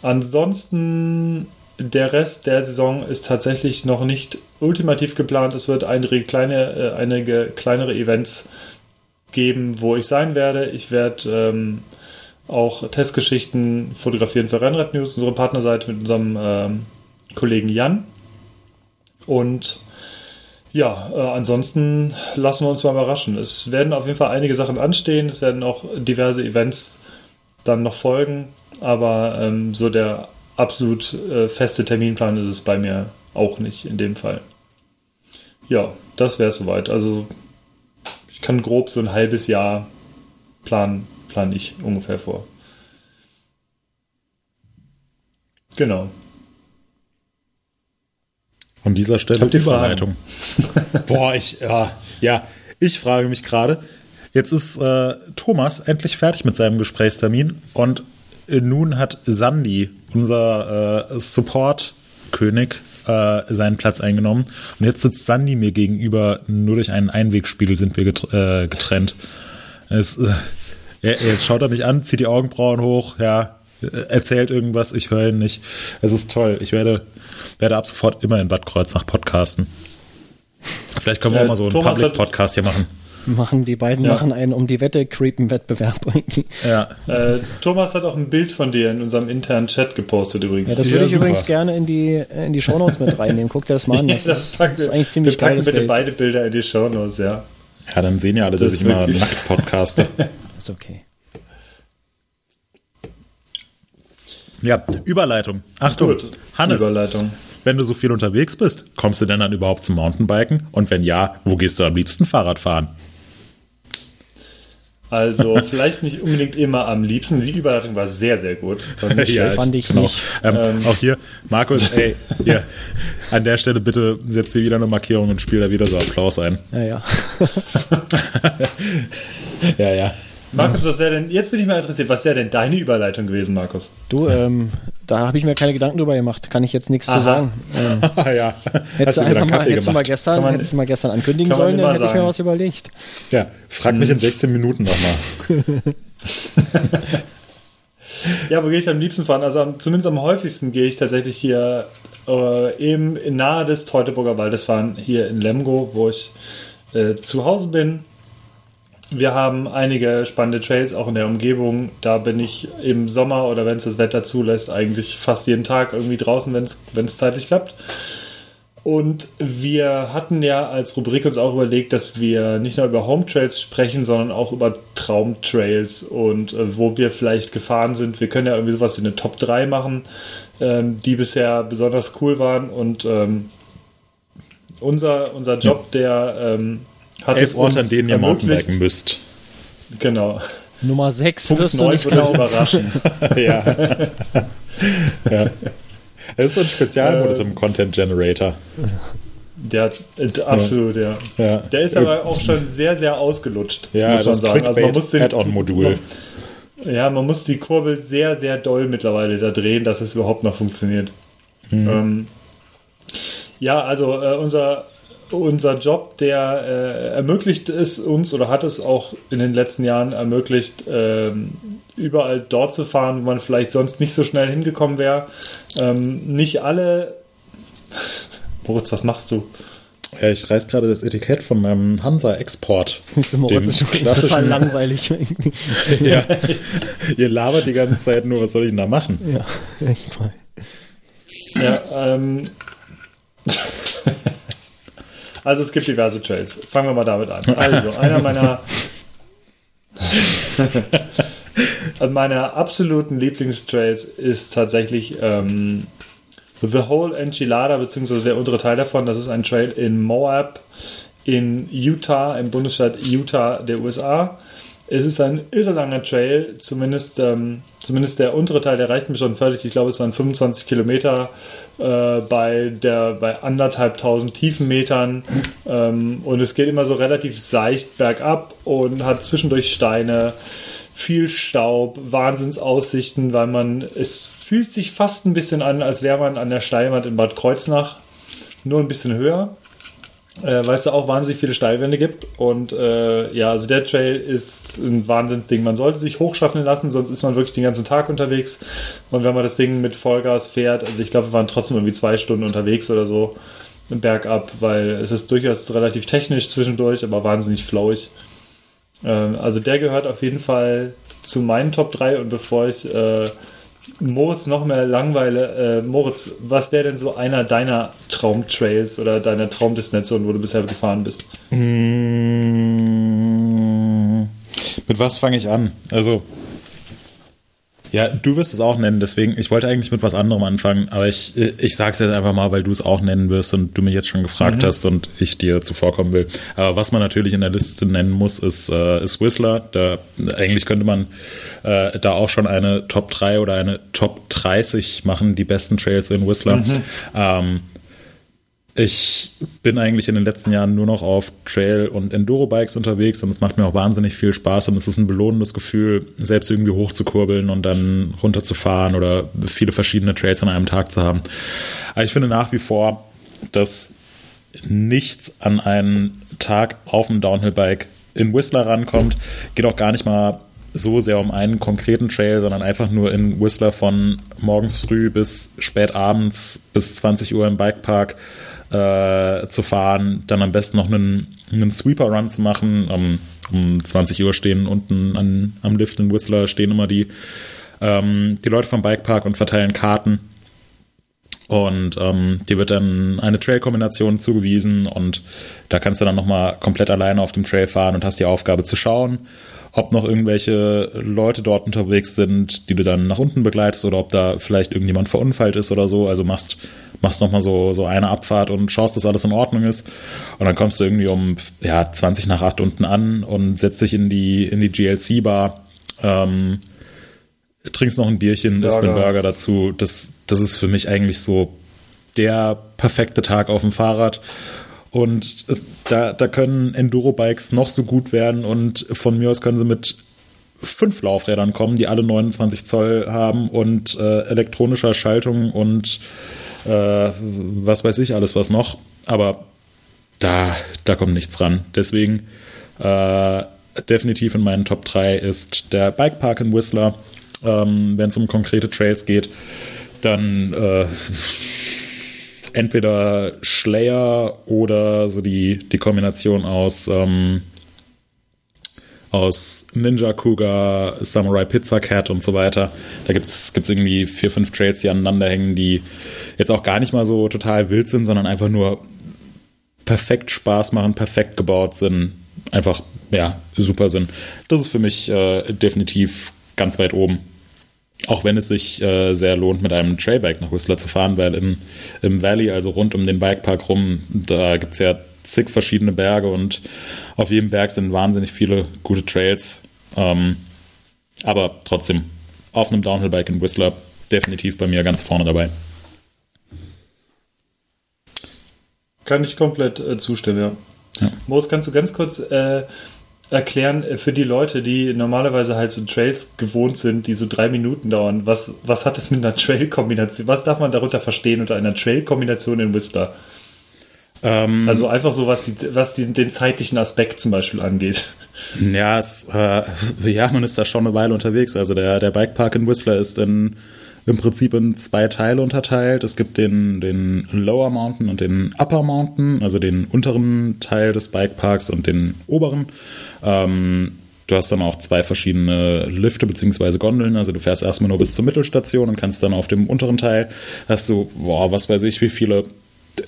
ansonsten, der Rest der Saison ist tatsächlich noch nicht ultimativ geplant. Es wird einige, kleine, äh, einige kleinere Events geben, wo ich sein werde. Ich werde ähm, auch Testgeschichten fotografieren für Rennrad News, unsere Partnerseite mit unserem ähm, Kollegen Jan. Und ja, äh, ansonsten lassen wir uns mal überraschen. Es werden auf jeden Fall einige Sachen anstehen, es werden auch diverse Events dann noch folgen, aber ähm, so der absolut äh, feste Terminplan ist es bei mir auch nicht in dem Fall. Ja, das wäre es soweit. Also ich kann grob so ein halbes Jahr planen plane ich ungefähr vor. Genau. An dieser Stelle die Überleitung. Boah, ich, ja, ja, ich frage mich gerade, jetzt ist äh, Thomas endlich fertig mit seinem Gesprächstermin und äh, nun hat Sandy, unser äh, Support-König, äh, seinen Platz eingenommen. Und jetzt sitzt Sandy mir gegenüber, nur durch einen Einwegspiegel sind wir äh, getrennt. Es, äh, ja, jetzt schaut er mich an, zieht die Augenbrauen hoch, ja, erzählt irgendwas, ich höre ihn nicht. Es ist toll. Ich werde, werde ab sofort immer in Bad Kreuznach podcasten. Vielleicht können wir äh, auch mal so einen Public-Podcast hier machen. Machen die beiden ja. machen einen um die Wette Creepen-Wettbewerb. ja. Äh, Thomas hat auch ein Bild von dir in unserem internen Chat gepostet übrigens. Ja, das würde ja, ich super. übrigens gerne in die, in die Shownotes mit reinnehmen. Guck dir das mal an. Das, ja, das ist, ist eigentlich ziemlich geil. Wir packen bitte Bild. beide Bilder in die Shownotes, ja. Ja, dann sehen ja alle, das dass ich immer nackt podcaste. ist okay. Ja, Überleitung. Achtung, Gut, Hannes. Überleitung. Wenn du so viel unterwegs bist, kommst du denn dann überhaupt zum Mountainbiken? Und wenn ja, wo gehst du am liebsten Fahrrad fahren? Also vielleicht nicht unbedingt immer am liebsten. Die Überleitung war sehr, sehr gut. Ja, fand ich genau. nicht. Ähm, ähm, auch hier, Markus, ey, hier, an der Stelle bitte setzt dir wieder eine Markierung und spiel da wieder so Applaus ein. Ja, ja. ja, ja. Markus, was wäre denn, jetzt bin ich mal interessiert, was wäre denn deine Überleitung gewesen, Markus? Du, ähm, da habe ich mir keine Gedanken drüber gemacht, kann ich jetzt nichts Aha. zu sagen. Ähm, ja. Hättest du einfach mal, hättest du mal gestern, man, hättest du mal gestern ankündigen sollen, dann hätte sagen. ich mir was überlegt. Ja, frag mich hm. in 16 Minuten nochmal. ja, wo gehe ich am liebsten fahren? Also zumindest am häufigsten gehe ich tatsächlich hier äh, eben nahe des Teutoburger Waldes fahren, hier in Lemgo, wo ich äh, zu Hause bin wir haben einige spannende Trails auch in der Umgebung. Da bin ich im Sommer oder wenn es das Wetter zulässt, eigentlich fast jeden Tag irgendwie draußen, wenn es zeitlich klappt. Und wir hatten ja als Rubrik uns auch überlegt, dass wir nicht nur über Home Trails sprechen, sondern auch über Traumtrails und äh, wo wir vielleicht gefahren sind. Wir können ja irgendwie sowas wie eine Top 3 machen, ähm, die bisher besonders cool waren. Und ähm, unser, unser Job, der ähm, hat Elf es Orte, an denen ihr Mountainbiken müsst. Genau. Nummer 6 wirst du nicht glauben. überraschen. ja. ja. Das ist so ein Spezialmodus äh, im Content Generator. Der, äh, absolut, ja. ja. Der ist aber auch schon sehr, sehr ausgelutscht, ja, muss man sagen. Also man muss den Add-on-Modul. Ja, man muss die Kurbel sehr, sehr doll mittlerweile da drehen, dass es überhaupt noch funktioniert. Mhm. Ähm, ja, also äh, unser unser Job, der äh, ermöglicht es uns oder hat es auch in den letzten Jahren ermöglicht, ähm, überall dort zu fahren, wo man vielleicht sonst nicht so schnell hingekommen wäre. Ähm, nicht alle. Moritz, was machst du? Ja, ich reiß gerade das Etikett von meinem Hansa-Export. Moritz ist schon total langweilig. ja, ihr labert die ganze Zeit nur, was soll ich denn da machen? Ja, echt mal. Ja, ähm. Also es gibt diverse Trails. Fangen wir mal damit an. Also, einer meiner meiner absoluten Lieblingstrails ist tatsächlich ähm, The Whole Enchilada, beziehungsweise der untere Teil davon. Das ist ein Trail in Moab in Utah, im Bundesstaat Utah der USA. Es ist ein irre langer Trail, zumindest, ähm, zumindest der untere Teil, der reicht mir schon völlig. Ich glaube, es waren 25 Kilometer äh, bei, der, bei anderthalb tausend Tiefenmetern. Ähm, und es geht immer so relativ seicht bergab und hat zwischendurch Steine, viel Staub, Wahnsinnsaussichten, weil man, es fühlt sich fast ein bisschen an, als wäre man an der Steilwand in Bad Kreuznach, nur ein bisschen höher äh, weil es da auch wahnsinnig viele Steilwände gibt. Und äh, ja, also der Trail ist ein Wahnsinnsding. Man sollte sich hochschaffen lassen, sonst ist man wirklich den ganzen Tag unterwegs. Und wenn man das Ding mit Vollgas fährt, also ich glaube, wir waren trotzdem irgendwie zwei Stunden unterwegs oder so bergab, weil es ist durchaus relativ technisch zwischendurch, aber wahnsinnig flowig. Äh, also der gehört auf jeden Fall zu meinen Top 3 und bevor ich äh, Moritz noch mehr langweile. Äh, Moritz, was wäre denn so einer deiner Traumtrails oder deiner Traumdestination, wo du bisher gefahren bist? Mmh, mit was fange ich an? Also, ja, du wirst es auch nennen, deswegen, ich wollte eigentlich mit was anderem anfangen, aber ich, ich sage es jetzt einfach mal, weil du es auch nennen wirst und du mich jetzt schon gefragt mhm. hast und ich dir zuvorkommen will. Aber was man natürlich in der Liste nennen muss, ist, äh, ist Whistler. Da, eigentlich könnte man äh, da auch schon eine Top 3 oder eine Top 30 machen, die besten Trails in Whistler. Mhm. Ähm, ich bin eigentlich in den letzten Jahren nur noch auf Trail- und Enduro-Bikes unterwegs und es macht mir auch wahnsinnig viel Spaß und es ist ein belohnendes Gefühl, selbst irgendwie hochzukurbeln und dann runterzufahren oder viele verschiedene Trails an einem Tag zu haben. Aber ich finde nach wie vor, dass nichts an einen Tag auf dem Downhill-Bike in Whistler rankommt. Geht auch gar nicht mal so sehr um einen konkreten Trail, sondern einfach nur in Whistler von morgens früh bis spät abends bis 20 Uhr im Bikepark äh, zu fahren, dann am besten noch einen, einen Sweeper-Run zu machen. Um, um 20 Uhr stehen unten an, am Lift in Whistler stehen immer die, ähm, die Leute vom Bikepark und verteilen Karten. Und ähm, dir wird dann eine Trail-Kombination zugewiesen und da kannst du dann nochmal komplett alleine auf dem Trail fahren und hast die Aufgabe zu schauen, ob noch irgendwelche Leute dort unterwegs sind, die du dann nach unten begleitest oder ob da vielleicht irgendjemand verunfallt ist oder so. Also machst, machst nochmal so, so eine Abfahrt und schaust, dass alles in Ordnung ist. Und dann kommst du irgendwie um ja, 20 nach 8 unten an und setzt dich in die, in die GLC-Bar. Ähm, trinkst noch ein Bierchen, isst einen Burger dazu. Das, das ist für mich eigentlich so der perfekte Tag auf dem Fahrrad. Und äh, da, da können Enduro-Bikes noch so gut werden und von mir aus können sie mit fünf Laufrädern kommen, die alle 29 Zoll haben und äh, elektronischer Schaltung und äh, was weiß ich alles was noch. Aber da, da kommt nichts ran. Deswegen äh, definitiv in meinen Top 3 ist der Bikepark in Whistler ähm, wenn es um konkrete Trails geht, dann äh, entweder Slayer oder so die, die Kombination aus, ähm, aus Ninja Cougar, Samurai Pizza Cat und so weiter. Da gibt es irgendwie vier, fünf Trails, die aneinander hängen, die jetzt auch gar nicht mal so total wild sind, sondern einfach nur perfekt Spaß machen, perfekt gebaut sind, einfach ja super sind. Das ist für mich äh, definitiv ganz weit oben. Auch wenn es sich äh, sehr lohnt, mit einem Trailbike nach Whistler zu fahren, weil im, im Valley, also rund um den Bikepark rum, da gibt es ja zig verschiedene Berge und auf jedem Berg sind wahnsinnig viele gute Trails. Ähm, aber trotzdem, auf einem Downhill-Bike in Whistler definitiv bei mir ganz vorne dabei. Kann ich komplett äh, zustimmen, ja. ja. Moritz, kannst du ganz kurz äh, erklären äh, für die Leute, die normalerweise halt so Trails gewohnt sind, die so drei Minuten dauern. Was, was hat es mit einer Trail-Kombination? Was darf man darunter verstehen unter einer Trail-Kombination in Whistler? Ähm, also einfach so, was, die, was die, den zeitlichen Aspekt zum Beispiel angeht. Ja, es, äh, ja, man ist da schon eine Weile unterwegs. Also der, der Bikepark in Whistler ist in im Prinzip in zwei Teile unterteilt. Es gibt den, den Lower Mountain und den Upper Mountain, also den unteren Teil des Bikeparks und den oberen. Ähm, du hast dann auch zwei verschiedene Lifte bzw. Gondeln. Also du fährst erstmal nur bis zur Mittelstation und kannst dann auf dem unteren Teil hast du, boah, was weiß ich, wie viele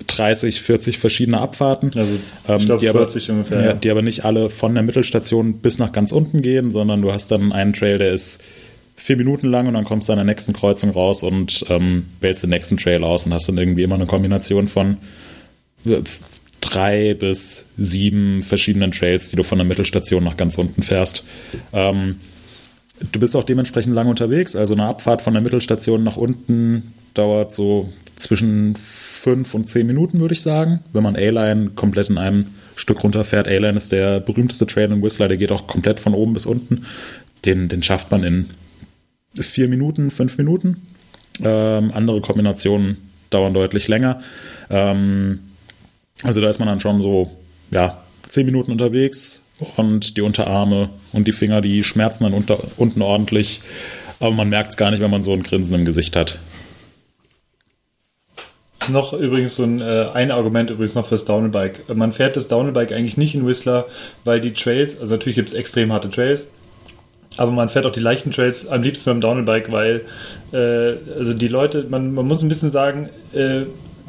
30, 40 verschiedene Abfahrten. Also ich glaube ähm, 40 aber, ungefähr. Ja, die aber nicht alle von der Mittelstation bis nach ganz unten gehen, sondern du hast dann einen Trail, der ist vier Minuten lang und dann kommst du an der nächsten Kreuzung raus und ähm, wählst den nächsten Trail aus und hast dann irgendwie immer eine Kombination von äh, drei bis sieben verschiedenen Trails, die du von der Mittelstation nach ganz unten fährst. Ähm, du bist auch dementsprechend lang unterwegs, also eine Abfahrt von der Mittelstation nach unten dauert so zwischen fünf und zehn Minuten, würde ich sagen, wenn man A-Line komplett in einem Stück runterfährt. A-Line ist der berühmteste Trail in Whistler, der geht auch komplett von oben bis unten. Den, den schafft man in vier Minuten, fünf Minuten. Ähm, andere Kombinationen dauern deutlich länger. Ähm, also da ist man dann schon so, ja, zehn Minuten unterwegs und die Unterarme und die Finger, die schmerzen dann unter, unten ordentlich. Aber man merkt es gar nicht, wenn man so ein Grinsen im Gesicht hat. Noch übrigens so ein, äh, ein Argument übrigens noch fürs Downhill-Bike. Man fährt das Downhill-Bike eigentlich nicht in Whistler, weil die Trails, also natürlich gibt es extrem harte Trails, aber man fährt auch die leichten Trails am liebsten beim Downhill-Bike, weil äh, also die Leute, man, man muss ein bisschen sagen, äh,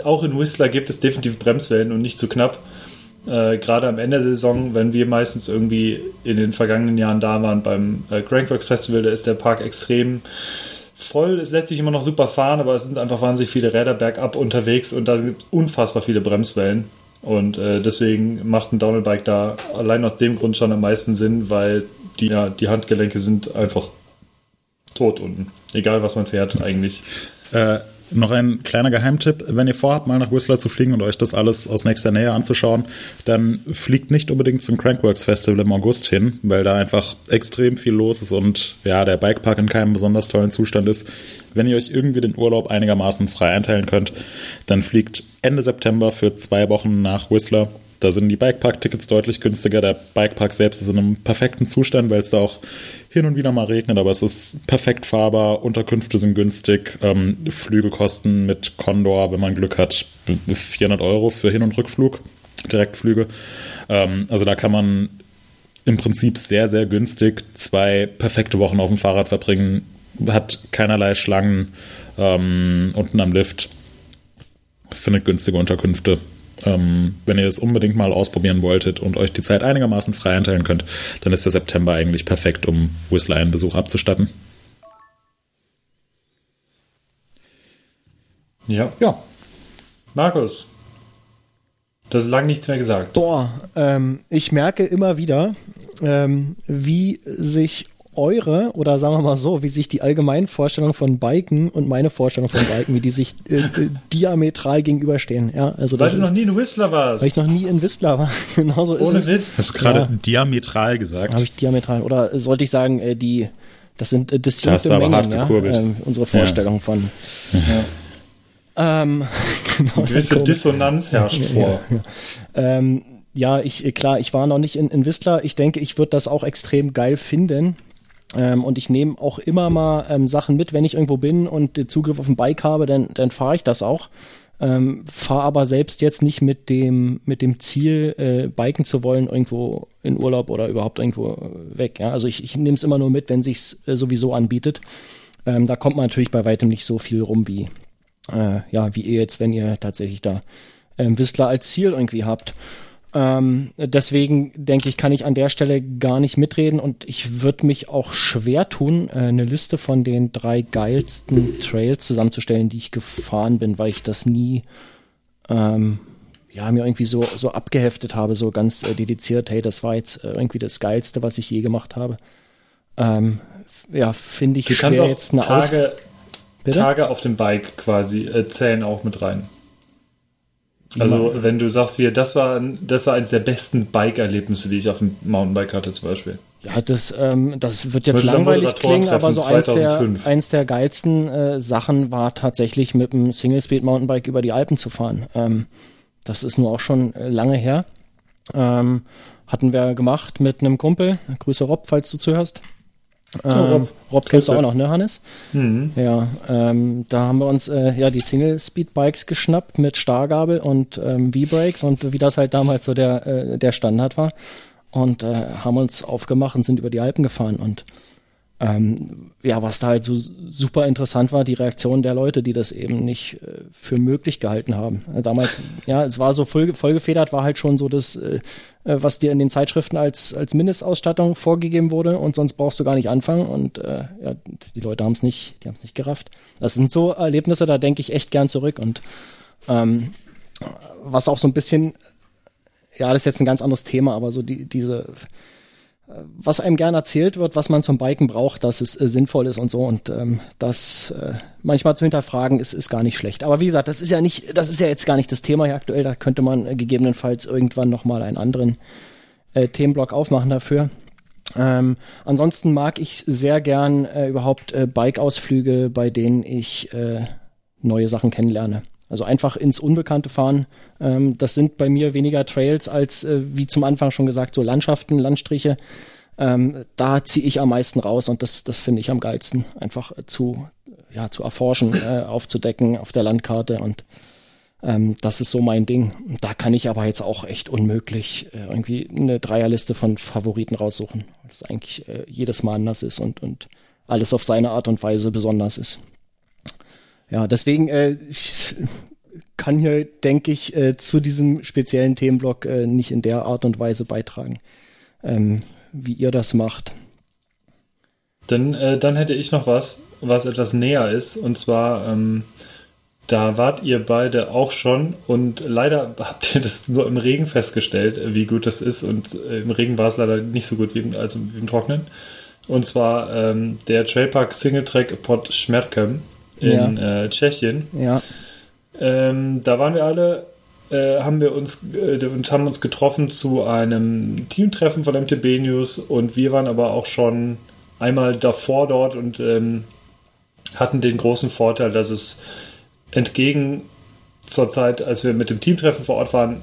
auch in Whistler gibt es definitiv Bremswellen und nicht zu knapp. Äh, Gerade am Ende der Saison, wenn wir meistens irgendwie in den vergangenen Jahren da waren beim äh, Crankworks Festival, da ist der Park extrem voll. Es lässt sich immer noch super fahren, aber es sind einfach wahnsinnig viele Räder bergab unterwegs und da gibt es unfassbar viele Bremswellen. Und äh, deswegen macht ein Downhill-Bike da allein aus dem Grund schon am meisten Sinn, weil die, ja, die Handgelenke sind einfach tot unten. Egal, was man fährt, eigentlich. Äh, noch ein kleiner Geheimtipp, wenn ihr vorhabt, mal nach Whistler zu fliegen und euch das alles aus nächster Nähe anzuschauen, dann fliegt nicht unbedingt zum Crankworks Festival im August hin, weil da einfach extrem viel los ist und ja, der Bikepark in keinem besonders tollen Zustand ist. Wenn ihr euch irgendwie den Urlaub einigermaßen frei einteilen könnt, dann fliegt Ende September für zwei Wochen nach Whistler da sind die Bikepark-Tickets deutlich günstiger. Der Bikepark selbst ist in einem perfekten Zustand, weil es da auch hin und wieder mal regnet, aber es ist perfekt fahrbar. Unterkünfte sind günstig. Ähm, Flüge kosten mit Condor, wenn man Glück hat, 400 Euro für Hin- und Rückflug, Direktflüge. Ähm, also da kann man im Prinzip sehr, sehr günstig zwei perfekte Wochen auf dem Fahrrad verbringen. Hat keinerlei Schlangen ähm, unten am Lift. findet günstige Unterkünfte. Ähm, wenn ihr es unbedingt mal ausprobieren wolltet und euch die Zeit einigermaßen frei einteilen könnt, dann ist der September eigentlich perfekt, um Whistler einen Besuch abzustatten. Ja. Ja, Markus, du hast lange nichts mehr gesagt. Boah, ähm, ich merke immer wieder, ähm, wie sich eure oder sagen wir mal so, wie sich die allgemeinen Vorstellungen von Biken und meine Vorstellung von Biken, wie die sich äh, äh, diametral gegenüberstehen. Ja, also Weil du ist, noch nie in Whistler warst. weil ich noch nie in Whistler war. Genauso ist Ohne es. Witz. hast du gerade Ja. diametral gesagt. Habe ich diametral oder sollte ich sagen, äh, die das sind äh, Da du aber Mengen, hart ja, gekurbelt. ähm, unsere Vorstellung von. Ja. Ähm, genau, Eine gewisse. Dissonanz herrscht vor. Ähm, ja, ich, äh, klar, ich war noch nicht in, in Whistler. Ich denke, ich würde das auch extrem geil finden. Ähm, und ich nehme auch immer mal ähm, Sachen mit, wenn ich irgendwo bin und den Zugriff auf ein Bike habe, dann, dann fahre ich das auch. Ähm, fahre aber selbst jetzt nicht mit dem, mit dem Ziel, äh, biken zu wollen, irgendwo in Urlaub oder überhaupt irgendwo äh, weg. Ja? Also ich, ich nehme es immer nur mit, wenn sich's äh, sowieso anbietet. Ähm, da kommt man natürlich bei weitem nicht so viel rum wie, äh, ja, wie ihr jetzt, wenn ihr tatsächlich da ähm, Whistler als Ziel irgendwie habt. Ähm, deswegen denke ich, kann ich an der Stelle gar nicht mitreden und ich würde mich auch schwer tun, äh, eine Liste von den drei geilsten Trails zusammenzustellen, die ich gefahren bin, weil ich das nie ähm, ja, mir irgendwie so, so abgeheftet habe, so ganz äh, dediziert, hey, das war jetzt äh, irgendwie das Geilste, was ich je gemacht habe. Ähm, ja, finde ich Du schwer auch jetzt eine Aus... Tage, Bitte? Tage auf dem Bike quasi äh, zählen auch mit rein. Also wenn du sagst hier, das war, das war eines der besten Bike-Erlebnisse, die ich auf dem Mountainbike hatte zum Beispiel. Ja, das, ähm, das wird jetzt langweilig klingen, aber so eins der, 2005. eins der geilsten äh, Sachen war tatsächlich mit dem Single-Speed-Mountainbike über die Alpen zu fahren. Ähm, das ist nur auch schon lange her. Ähm, hatten wir gemacht mit einem Kumpel. Grüße Rob, falls du zuhörst. Ähm, Rob. Rob kennst du auch noch, ne, Hannes? Mhm. Ja, ähm, da haben wir uns äh, ja die Single-Speed-Bikes geschnappt mit Stargabel und ähm, V-Brakes und wie das halt damals so der, äh, der Standard war. Und äh, haben uns aufgemacht und sind über die Alpen gefahren. Und ähm, ja, was da halt so super interessant war, die Reaktion der Leute, die das eben nicht äh, für möglich gehalten haben. Äh, damals, ja, es war so voll, vollgefedert, war halt schon so das, äh, äh, was dir in den Zeitschriften als, als Mindestausstattung vorgegeben wurde und sonst brauchst du gar nicht anfangen. Und äh, ja, die Leute haben es nicht, die haben es nicht gerafft. Das sind so Erlebnisse, da denke ich echt gern zurück. Und ähm, was auch so ein bisschen, ja, das ist jetzt ein ganz anderes Thema, aber so die, diese was einem gern erzählt wird, was man zum Biken braucht, dass es äh, sinnvoll ist und so und ähm, das äh, manchmal zu hinterfragen ist, ist gar nicht schlecht. Aber wie gesagt, das ist ja nicht, das ist ja jetzt gar nicht das Thema hier aktuell. Da könnte man äh, gegebenenfalls irgendwann noch mal einen anderen äh, Themenblock aufmachen dafür. Ähm, ansonsten mag ich sehr gern äh, überhaupt äh, Bike-Ausflüge, bei denen ich äh, neue Sachen kennenlerne. Also einfach ins Unbekannte fahren. Ähm, das sind bei mir weniger Trails als, äh, wie zum Anfang schon gesagt, so Landschaften, Landstriche. Ähm, da ziehe ich am meisten raus und das, das finde ich am geilsten. Einfach zu, ja, zu erforschen, äh, aufzudecken auf der Landkarte und ähm, das ist so mein Ding. Da kann ich aber jetzt auch echt unmöglich äh, irgendwie eine Dreierliste von Favoriten raussuchen. weil Das eigentlich äh, jedes Mal anders ist und, und alles auf seine Art und Weise besonders ist. Ja, deswegen äh, kann hier, denke ich, äh, zu diesem speziellen Themenblock äh, nicht in der Art und Weise beitragen, ähm, wie ihr das macht. Dann, äh, dann hätte ich noch was, was etwas näher ist. Und zwar, ähm, da wart ihr beide auch schon und leider habt ihr das nur im Regen festgestellt, äh, wie gut das ist. Und äh, im Regen war es leider nicht so gut wie im, als im, wie im Trocknen. Und zwar ähm, der Trailpark Singletrack Pod Schmerkem in äh, Tschechien. Ja, Ähm, da waren wir alle, äh, haben wir uns äh, und haben uns getroffen zu einem Teamtreffen von MTB News und wir waren aber auch schon einmal davor dort und ähm, hatten den großen Vorteil, dass es entgegen zur Zeit, als wir mit dem Teamtreffen vor Ort waren,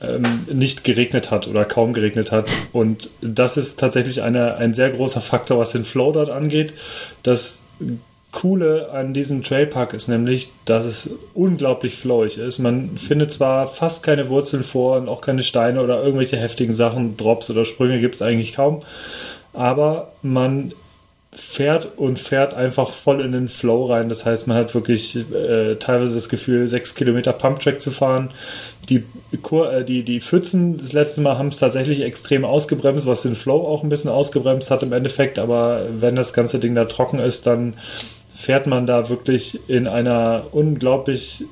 ähm, nicht geregnet hat oder kaum geregnet hat. Und das ist tatsächlich eine, ein sehr großer Faktor, was den Flow dort angeht. Das Coole an diesem Trailpark ist nämlich, dass es unglaublich flowig ist. Man findet zwar fast keine Wurzeln vor und auch keine Steine oder irgendwelche heftigen Sachen, Drops oder Sprünge gibt es eigentlich kaum, aber man fährt und fährt einfach voll in den Flow rein. Das heißt, man hat wirklich äh, teilweise das Gefühl, sechs Kilometer Pumptrack zu fahren. Die, äh, die, die Pfützen das letzte Mal haben es tatsächlich extrem ausgebremst, was den Flow auch ein bisschen ausgebremst hat im Endeffekt. Aber wenn das ganze Ding da trocken ist, dann fährt man da wirklich in einer unglaublich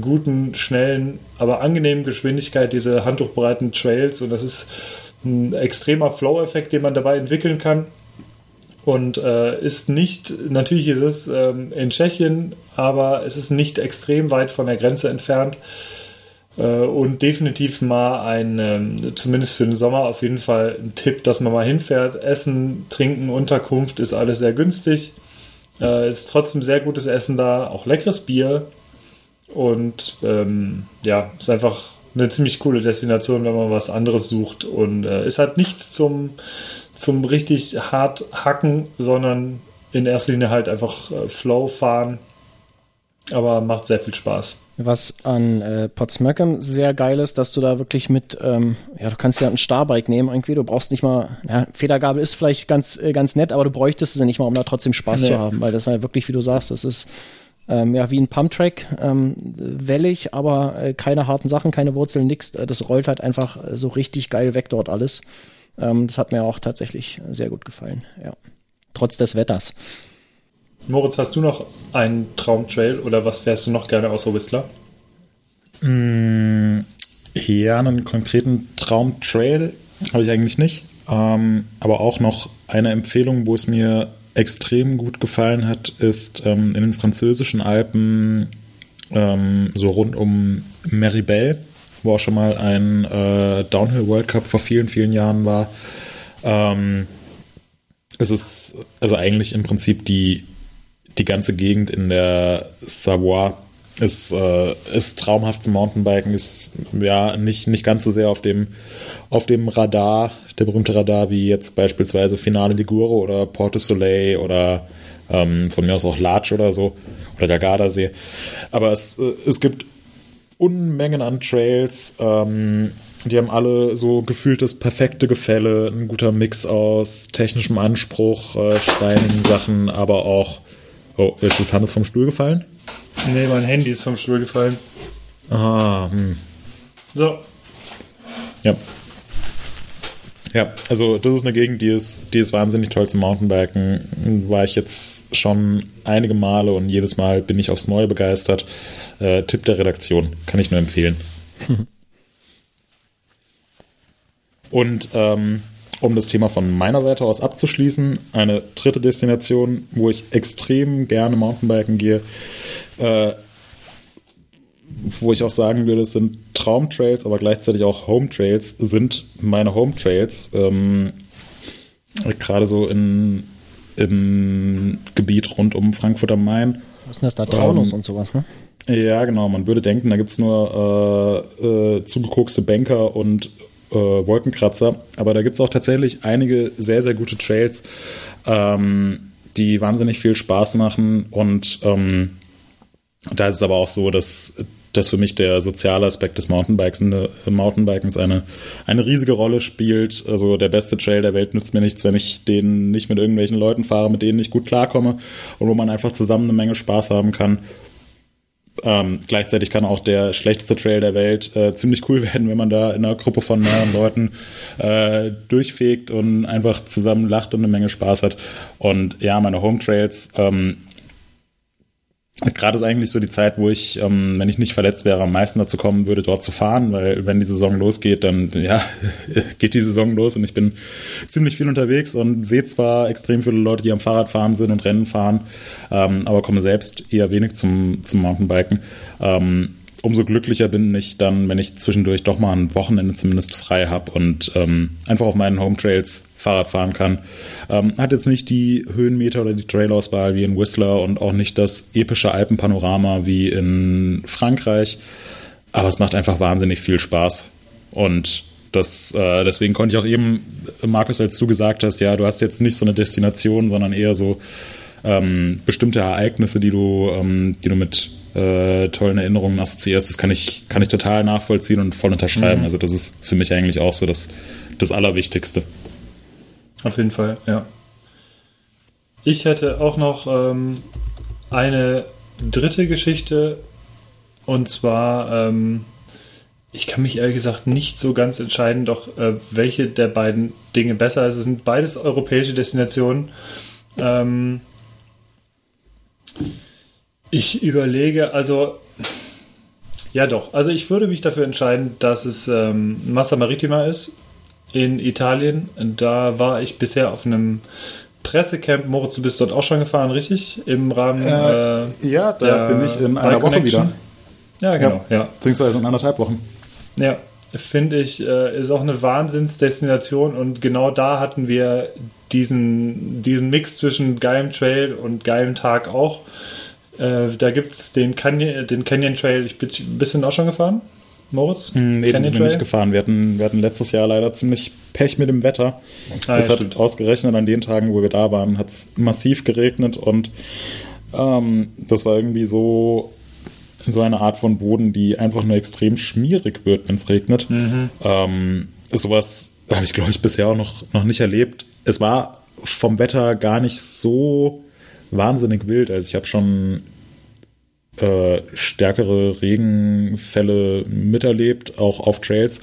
guten, schnellen, aber angenehmen Geschwindigkeit diese handtuchbreiten Trails und das ist ein extremer Flow-Effekt, den man dabei entwickeln kann und äh, ist nicht, natürlich ist es ähm, in Tschechien, aber es ist nicht extrem weit von der Grenze entfernt äh, und definitiv mal ein, ähm, zumindest für den Sommer auf jeden Fall ein Tipp, dass man mal hinfährt. Essen, Trinken, Unterkunft ist alles sehr günstig. Äh, ist trotzdem sehr gutes Essen da, auch leckeres Bier und ähm, ja, ist einfach eine ziemlich coole Destination, wenn man was anderes sucht und äh, ist halt nichts zum zum richtig hart hacken, sondern in erster Linie halt einfach äh, Flow fahren. Aber macht sehr viel Spaß. Was an äh, Potsmöckem sehr geil ist, dass du da wirklich mit, ähm, ja, du kannst ja ein Starbike nehmen irgendwie, du brauchst nicht mal, ja, Federgabel ist vielleicht ganz, äh, ganz nett, aber du bräuchtest es ja nicht mal, um da trotzdem Spaß nee. zu haben, weil das halt wirklich, wie du sagst, das ist ähm, ja wie ein Pumptrack, ähm, wellig, aber äh, keine harten Sachen, keine Wurzeln, nix. Das rollt halt einfach so richtig geil weg dort alles. Ähm, das hat mir auch tatsächlich sehr gut gefallen, ja. Trotz des Wetters. Moritz, hast du noch einen Traumtrail oder was fährst du noch gerne außer Whistler? Mm, ja, einen konkreten Traumtrail habe ich eigentlich nicht. Ähm, aber auch noch eine Empfehlung, wo es mir extrem gut gefallen hat, ist ähm, in den französischen Alpen ähm, so rund um Meribel wo auch schon mal ein äh, Downhill World Cup vor vielen, vielen Jahren war. Ähm, es ist also eigentlich im Prinzip die, die ganze Gegend in der Savoie ist, äh, ist traumhaft zum Mountainbiken, ist ja nicht, nicht ganz so sehr auf dem, auf dem Radar, der berühmte Radar, wie jetzt beispielsweise Finale Ligure oder Porte Soleil oder ähm, von mir aus auch Larch oder so oder der Gardasee. Aber es, äh, es gibt Unmengen an Trails. Ähm, die haben alle so gefühlt das perfekte Gefälle, ein guter Mix aus technischem Anspruch, äh, steinigen Sachen, aber auch. Oh, jetzt ist Hannes vom Stuhl gefallen? Nee, mein Handy ist vom Stuhl gefallen. Ah, hm. So. Ja. Ja, also das ist eine Gegend, die ist, die ist wahnsinnig toll zum Mountainbiken. War ich jetzt schon einige Male und jedes Mal bin ich aufs Neue begeistert. Äh, Tipp der Redaktion, kann ich nur empfehlen. und ähm, um das Thema von meiner Seite aus abzuschließen, eine dritte Destination, wo ich extrem gerne Mountainbiken gehe, äh, wo ich auch sagen würde, es sind Traumtrails, aber gleichzeitig auch Home Trails, sind meine Home Trails. Ähm, Gerade so in, im Gebiet rund um Frankfurt am Main. Was ist denn das da? Taunus ähm, und sowas, ne? Ja, genau. Man würde denken, da gibt es nur äh, äh, zugekokste Banker und äh, Wolkenkratzer. Aber da gibt es auch tatsächlich einige sehr, sehr gute Trails, ähm, die wahnsinnig viel Spaß machen. Und ähm, da ist es aber auch so, dass dass für mich der soziale Aspekt des Mountainbikes, eine, Mountainbikens eine, eine riesige Rolle spielt. Also der beste Trail der Welt nützt mir nichts, wenn ich den nicht mit irgendwelchen Leuten fahre, mit denen ich gut klarkomme und wo man einfach zusammen eine Menge Spaß haben kann. Ähm, gleichzeitig kann auch der schlechteste Trail der Welt äh, ziemlich cool werden, wenn man da in einer Gruppe von mehreren Leuten äh, durchfegt und einfach zusammen lacht und eine Menge Spaß hat. Und ja, meine Home Trails, ähm, Gerade ist eigentlich so die Zeit, wo ich, ähm, wenn ich nicht verletzt wäre, am meisten dazu kommen würde, dort zu fahren, weil wenn die Saison losgeht, dann ja, geht die Saison los und ich bin ziemlich viel unterwegs und sehe zwar extrem viele Leute, die am Fahrrad fahren sind und Rennen fahren, ähm, aber komme selbst eher wenig zum, zum Mountainbiken. Ähm, umso glücklicher bin ich dann, wenn ich zwischendurch doch mal ein Wochenende zumindest frei habe und ähm, einfach auf meinen Home Trails Fahrrad fahren kann. Ähm, hat jetzt nicht die Höhenmeter oder die Trailauswahl wie in Whistler und auch nicht das epische Alpenpanorama wie in Frankreich, aber es macht einfach wahnsinnig viel Spaß und das, äh, deswegen konnte ich auch eben, Markus, als du gesagt hast, ja, du hast jetzt nicht so eine Destination, sondern eher so ähm, bestimmte Ereignisse, die du, ähm, die du mit äh, tollen Erinnerungen assoziierst. Das kann ich, kann ich total nachvollziehen und voll unterschreiben. Mhm. Also das ist für mich eigentlich auch so das, das Allerwichtigste. Auf jeden Fall, ja. ich hätte auch noch ähm, eine dritte Geschichte und zwar, ähm, ich kann mich ehrlich gesagt nicht so ganz entscheiden, doch äh, welche der beiden Dinge besser ist. Es sind beides europäische Destinationen. Ähm, ich überlege, also ja doch, also ich würde mich dafür entscheiden, dass es ähm, Massa Maritima ist in Italien. Da war ich bisher auf einem Pressecamp. Moritz, du bist dort auch schon gefahren, richtig? Im Rahmen. Äh, äh, ja, da bin ich in einer Woche wieder. Ja, genau. Ja, ja. Beziehungsweise in anderthalb Wochen. Ja, finde ich, äh, ist auch eine Wahnsinnsdestination und genau da hatten wir diesen, diesen Mix zwischen geilem Trail und geilem Tag auch. Äh, da gibt es den Canyon, den Canyon Trail. Ich bin ein bisschen auch schon gefahren. Moritz? Hm, nee, den sind wir nicht gefahren. Wir hatten, wir hatten letztes Jahr leider ziemlich Pech mit dem Wetter. Ah, es ja, hat stimmt. ausgerechnet an den Tagen, wo wir da waren, hat es massiv geregnet und ähm, das war irgendwie so, so eine Art von Boden, die einfach nur extrem schmierig wird, wenn es regnet. Mhm. Ähm, sowas habe ich, glaube ich, bisher auch noch, noch nicht erlebt. Es war vom Wetter gar nicht so wahnsinnig wild. Also ich habe schon äh, stärkere Regenfälle miterlebt, auch auf Trails.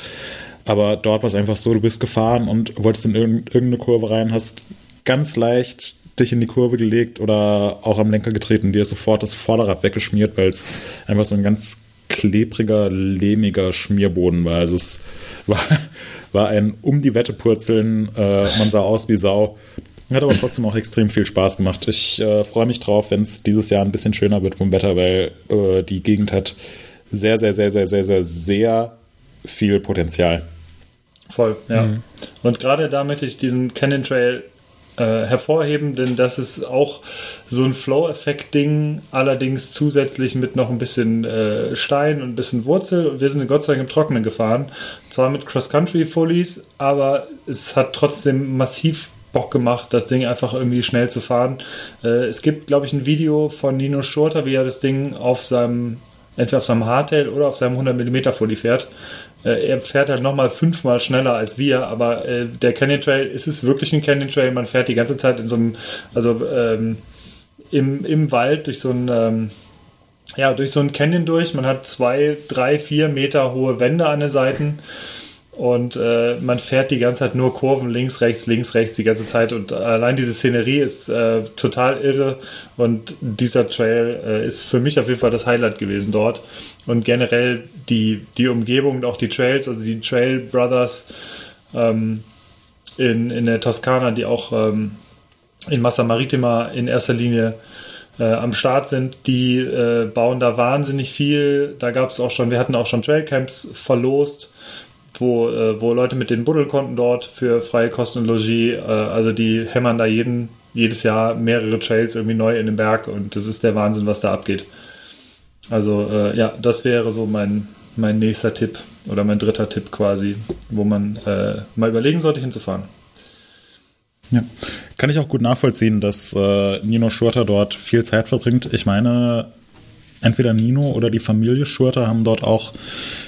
Aber dort war es einfach so, du bist gefahren und wolltest in irgendeine Kurve rein, hast ganz leicht dich in die Kurve gelegt oder auch am Lenker getreten, dir ist sofort das Vorderrad weggeschmiert, weil es einfach so ein ganz klebriger, lehmiger Schmierboden war. Also es war, war ein um die Wette purzeln, äh, man sah aus wie Sau. Hat aber trotzdem auch extrem viel Spaß gemacht. Ich äh, freue mich drauf, wenn es dieses Jahr ein bisschen schöner wird vom Wetter, weil äh, die Gegend hat sehr, sehr, sehr, sehr, sehr, sehr, sehr viel Potenzial. Voll, ja. Mhm. Und gerade da möchte ich diesen Canyon Trail äh, hervorheben, denn das ist auch so ein Flow-Effekt-Ding, allerdings zusätzlich mit noch ein bisschen äh, Stein und ein bisschen Wurzel. Und wir sind Gott sei Dank im Trockenen gefahren. Zwar mit Cross-Country-Fullies, aber es hat trotzdem massiv Bock gemacht, das Ding einfach irgendwie schnell zu fahren. Äh, es gibt, glaube ich, ein Video von Nino Schurter, wie er das Ding auf seinem, entweder auf seinem Hardtail oder auf seinem 100mm Fully fährt. Äh, er fährt halt nochmal fünfmal schneller als wir, aber äh, der Canyon Trail, ist es wirklich ein Canyon Trail? Man fährt die ganze Zeit in so einem, also ähm, im, im Wald durch so ein, ähm, ja, durch so einen Canyon durch. Man hat zwei, drei, vier Meter hohe Wände an den Seiten und äh, man fährt die ganze Zeit nur Kurven links, rechts, links, rechts die ganze Zeit. Und allein diese Szenerie ist äh, total irre. Und dieser Trail äh, ist für mich auf jeden Fall das Highlight gewesen dort. Und generell die, die Umgebung und auch die Trails, also die Trail Brothers ähm, in, in der Toskana, die auch ähm, in Massa Maritima in erster Linie äh, am Start sind, die äh, bauen da wahnsinnig viel. Da gab es auch schon, wir hatten auch schon Trailcamps verlost wo, äh, wo Leute mit den buddeln konnten dort für freie Kosten und Logis. Äh, also die hämmern da jeden, jedes Jahr mehrere Trails irgendwie neu in den Berg und das ist der Wahnsinn, was da abgeht. Also äh, ja, das wäre so mein, mein nächster Tipp oder mein dritter Tipp quasi, wo man äh, mal überlegen sollte, hinzufahren. Ja, kann ich auch gut nachvollziehen, dass äh, Nino Schurter dort viel Zeit verbringt. Ich meine, entweder Nino oder die Familie Schurter haben dort auch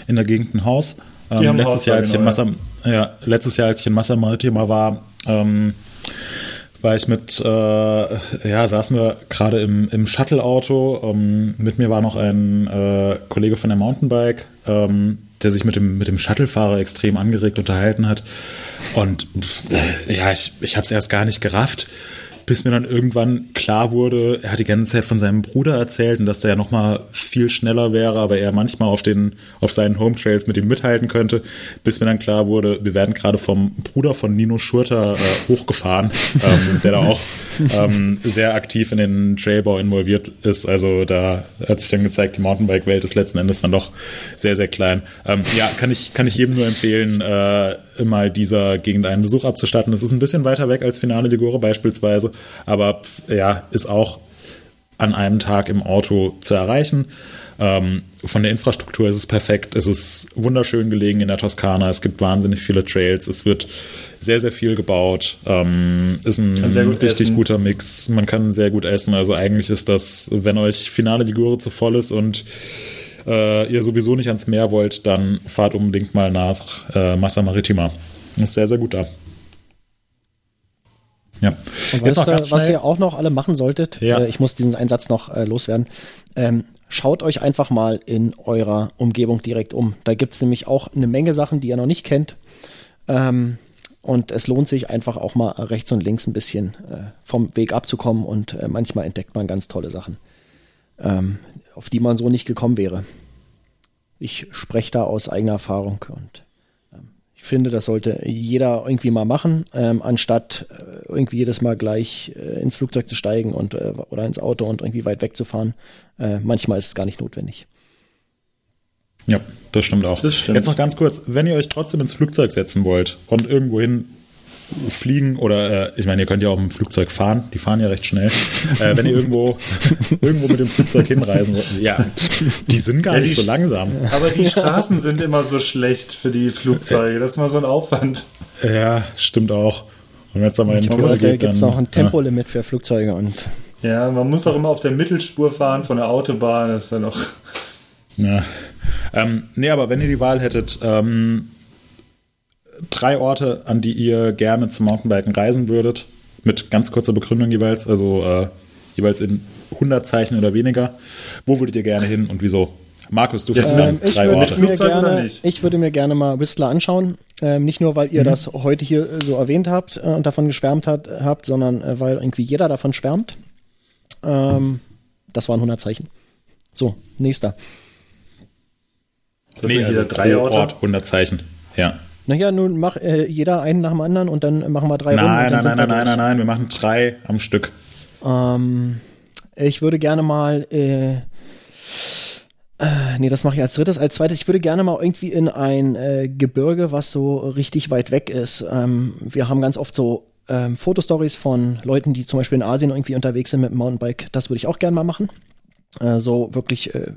in der Gegend ein Haus. Ähm, letztes, Jahr, als genau, ich in Massa, ja. ja. letztes Jahr, als ich in Massa Maritima war, ähm, war ich mit, äh, ja, saßen wir gerade im, im Shuttle-Auto. Ähm, mit mir war noch ein äh, Kollege von der Mountainbike, ähm, der sich mit dem, mit dem Shuttlefahrer extrem angeregt unterhalten hat. Und äh, ja, ich, ich habe es erst gar nicht gerafft bis mir dann irgendwann klar wurde, er hat die ganze Zeit von seinem Bruder erzählt und dass der ja noch mal viel schneller wäre, aber er manchmal auf den auf seinen Home Trails mit ihm mithalten könnte, bis mir dann klar wurde, wir werden gerade vom Bruder von Nino Schurter äh, hochgefahren, ähm, der da auch ähm, sehr aktiv in den Trailbau involviert ist. Also da hat sich dann gezeigt, die Mountainbike-Welt ist letzten Endes dann doch sehr sehr klein. Ähm, ja, kann ich kann ich jedem nur empfehlen, äh, mal dieser Gegend einen Besuch abzustatten. Es ist ein bisschen weiter weg als Finale Ligure beispielsweise, aber ja, ist auch an einem Tag im Auto zu erreichen. Ähm, von der Infrastruktur ist es perfekt. Es ist wunderschön gelegen in der Toskana. Es gibt wahnsinnig viele Trails. Es wird sehr, sehr viel gebaut. Ähm, ist ein richtig essen. guter Mix. Man kann sehr gut essen. Also eigentlich ist das, wenn euch Finale Ligure zu voll ist und äh, ihr sowieso nicht ans Meer wollt, dann fahrt unbedingt mal nach äh, Massa Maritima. Ist sehr, sehr gut da. Ja. Und weißt du, was ihr auch noch alle machen solltet? Ja. Äh, ich muss diesen Einsatz noch äh, loswerden. Ähm, schaut euch einfach mal in eurer Umgebung direkt um. Da gibt's nämlich auch eine Menge Sachen, die ihr noch nicht kennt. Ähm, und es lohnt sich einfach auch mal rechts und links ein bisschen äh, vom Weg abzukommen und äh, manchmal entdeckt man ganz tolle Sachen, ähm, auf die man so nicht gekommen wäre. Ich spreche da aus eigener Erfahrung und ähm, ich finde, das sollte jeder irgendwie mal machen, ähm, anstatt äh, irgendwie jedes Mal gleich äh, ins Flugzeug zu steigen und äh, oder ins Auto und irgendwie weit wegzufahren. Äh, manchmal ist es gar nicht notwendig. Ja, das stimmt auch. Das stimmt. Jetzt noch ganz kurz, wenn ihr euch trotzdem ins Flugzeug setzen wollt und irgendwohin fliegen oder äh, ich meine, ihr könnt ja auch im Flugzeug fahren, die fahren ja recht schnell. äh, wenn ihr irgendwo irgendwo mit dem Flugzeug hinreisen wollt, ja, die sind gar Ja, nicht die- so langsam. Aber die Straßen sind immer so schlecht für die Flugzeuge. Das ist mal so ein Aufwand. Ja, stimmt auch. Und wenn es dann mal in Generell geht, gibt es noch ein Tempolimit für Flugzeuge und Ja, man muss auch immer auf der Mittelspur fahren von der Autobahn. Das ist dann auch. Ja. Ähm, nee, aber wenn ihr die Wahl hättet, ähm, drei Orte, an die ihr gerne zum Mountainbiken reisen würdet, mit ganz kurzer Begründung jeweils, also äh, jeweils in 100 Zeichen oder weniger, wo würdet ihr gerne hin und wieso? Markus, du fängst Ähm, an. ich, Drei würde Orte. mir gerne, ich würde mir gerne mal Whistler anschauen. Ähm, nicht nur, weil ihr Mhm. das heute hier äh, so erwähnt habt äh, und davon geschwärmt hat, habt, sondern äh, weil irgendwie jeder davon schwärmt. Ähm, das waren 100 Zeichen. So, nächster. So Nee, also drei Orte. Ort 100 Zeichen. Ja. Naja, nun mach äh, jeder einen nach dem anderen und dann machen wir drei Runden. Nein, dann nein, sind nein, wir nein, durch. nein, nein, wir machen drei am Stück. Ähm, ich würde gerne mal, äh, äh, nee, das mache ich als drittes. Als zweites, ich würde gerne mal irgendwie in ein äh, Gebirge, was so richtig weit weg ist. Ähm, wir haben ganz oft so ähm, Fotostories von Leuten, die zum Beispiel in Asien irgendwie unterwegs sind mit dem Mountainbike. Das würde ich auch gerne mal machen. Äh, so wirklich, äh,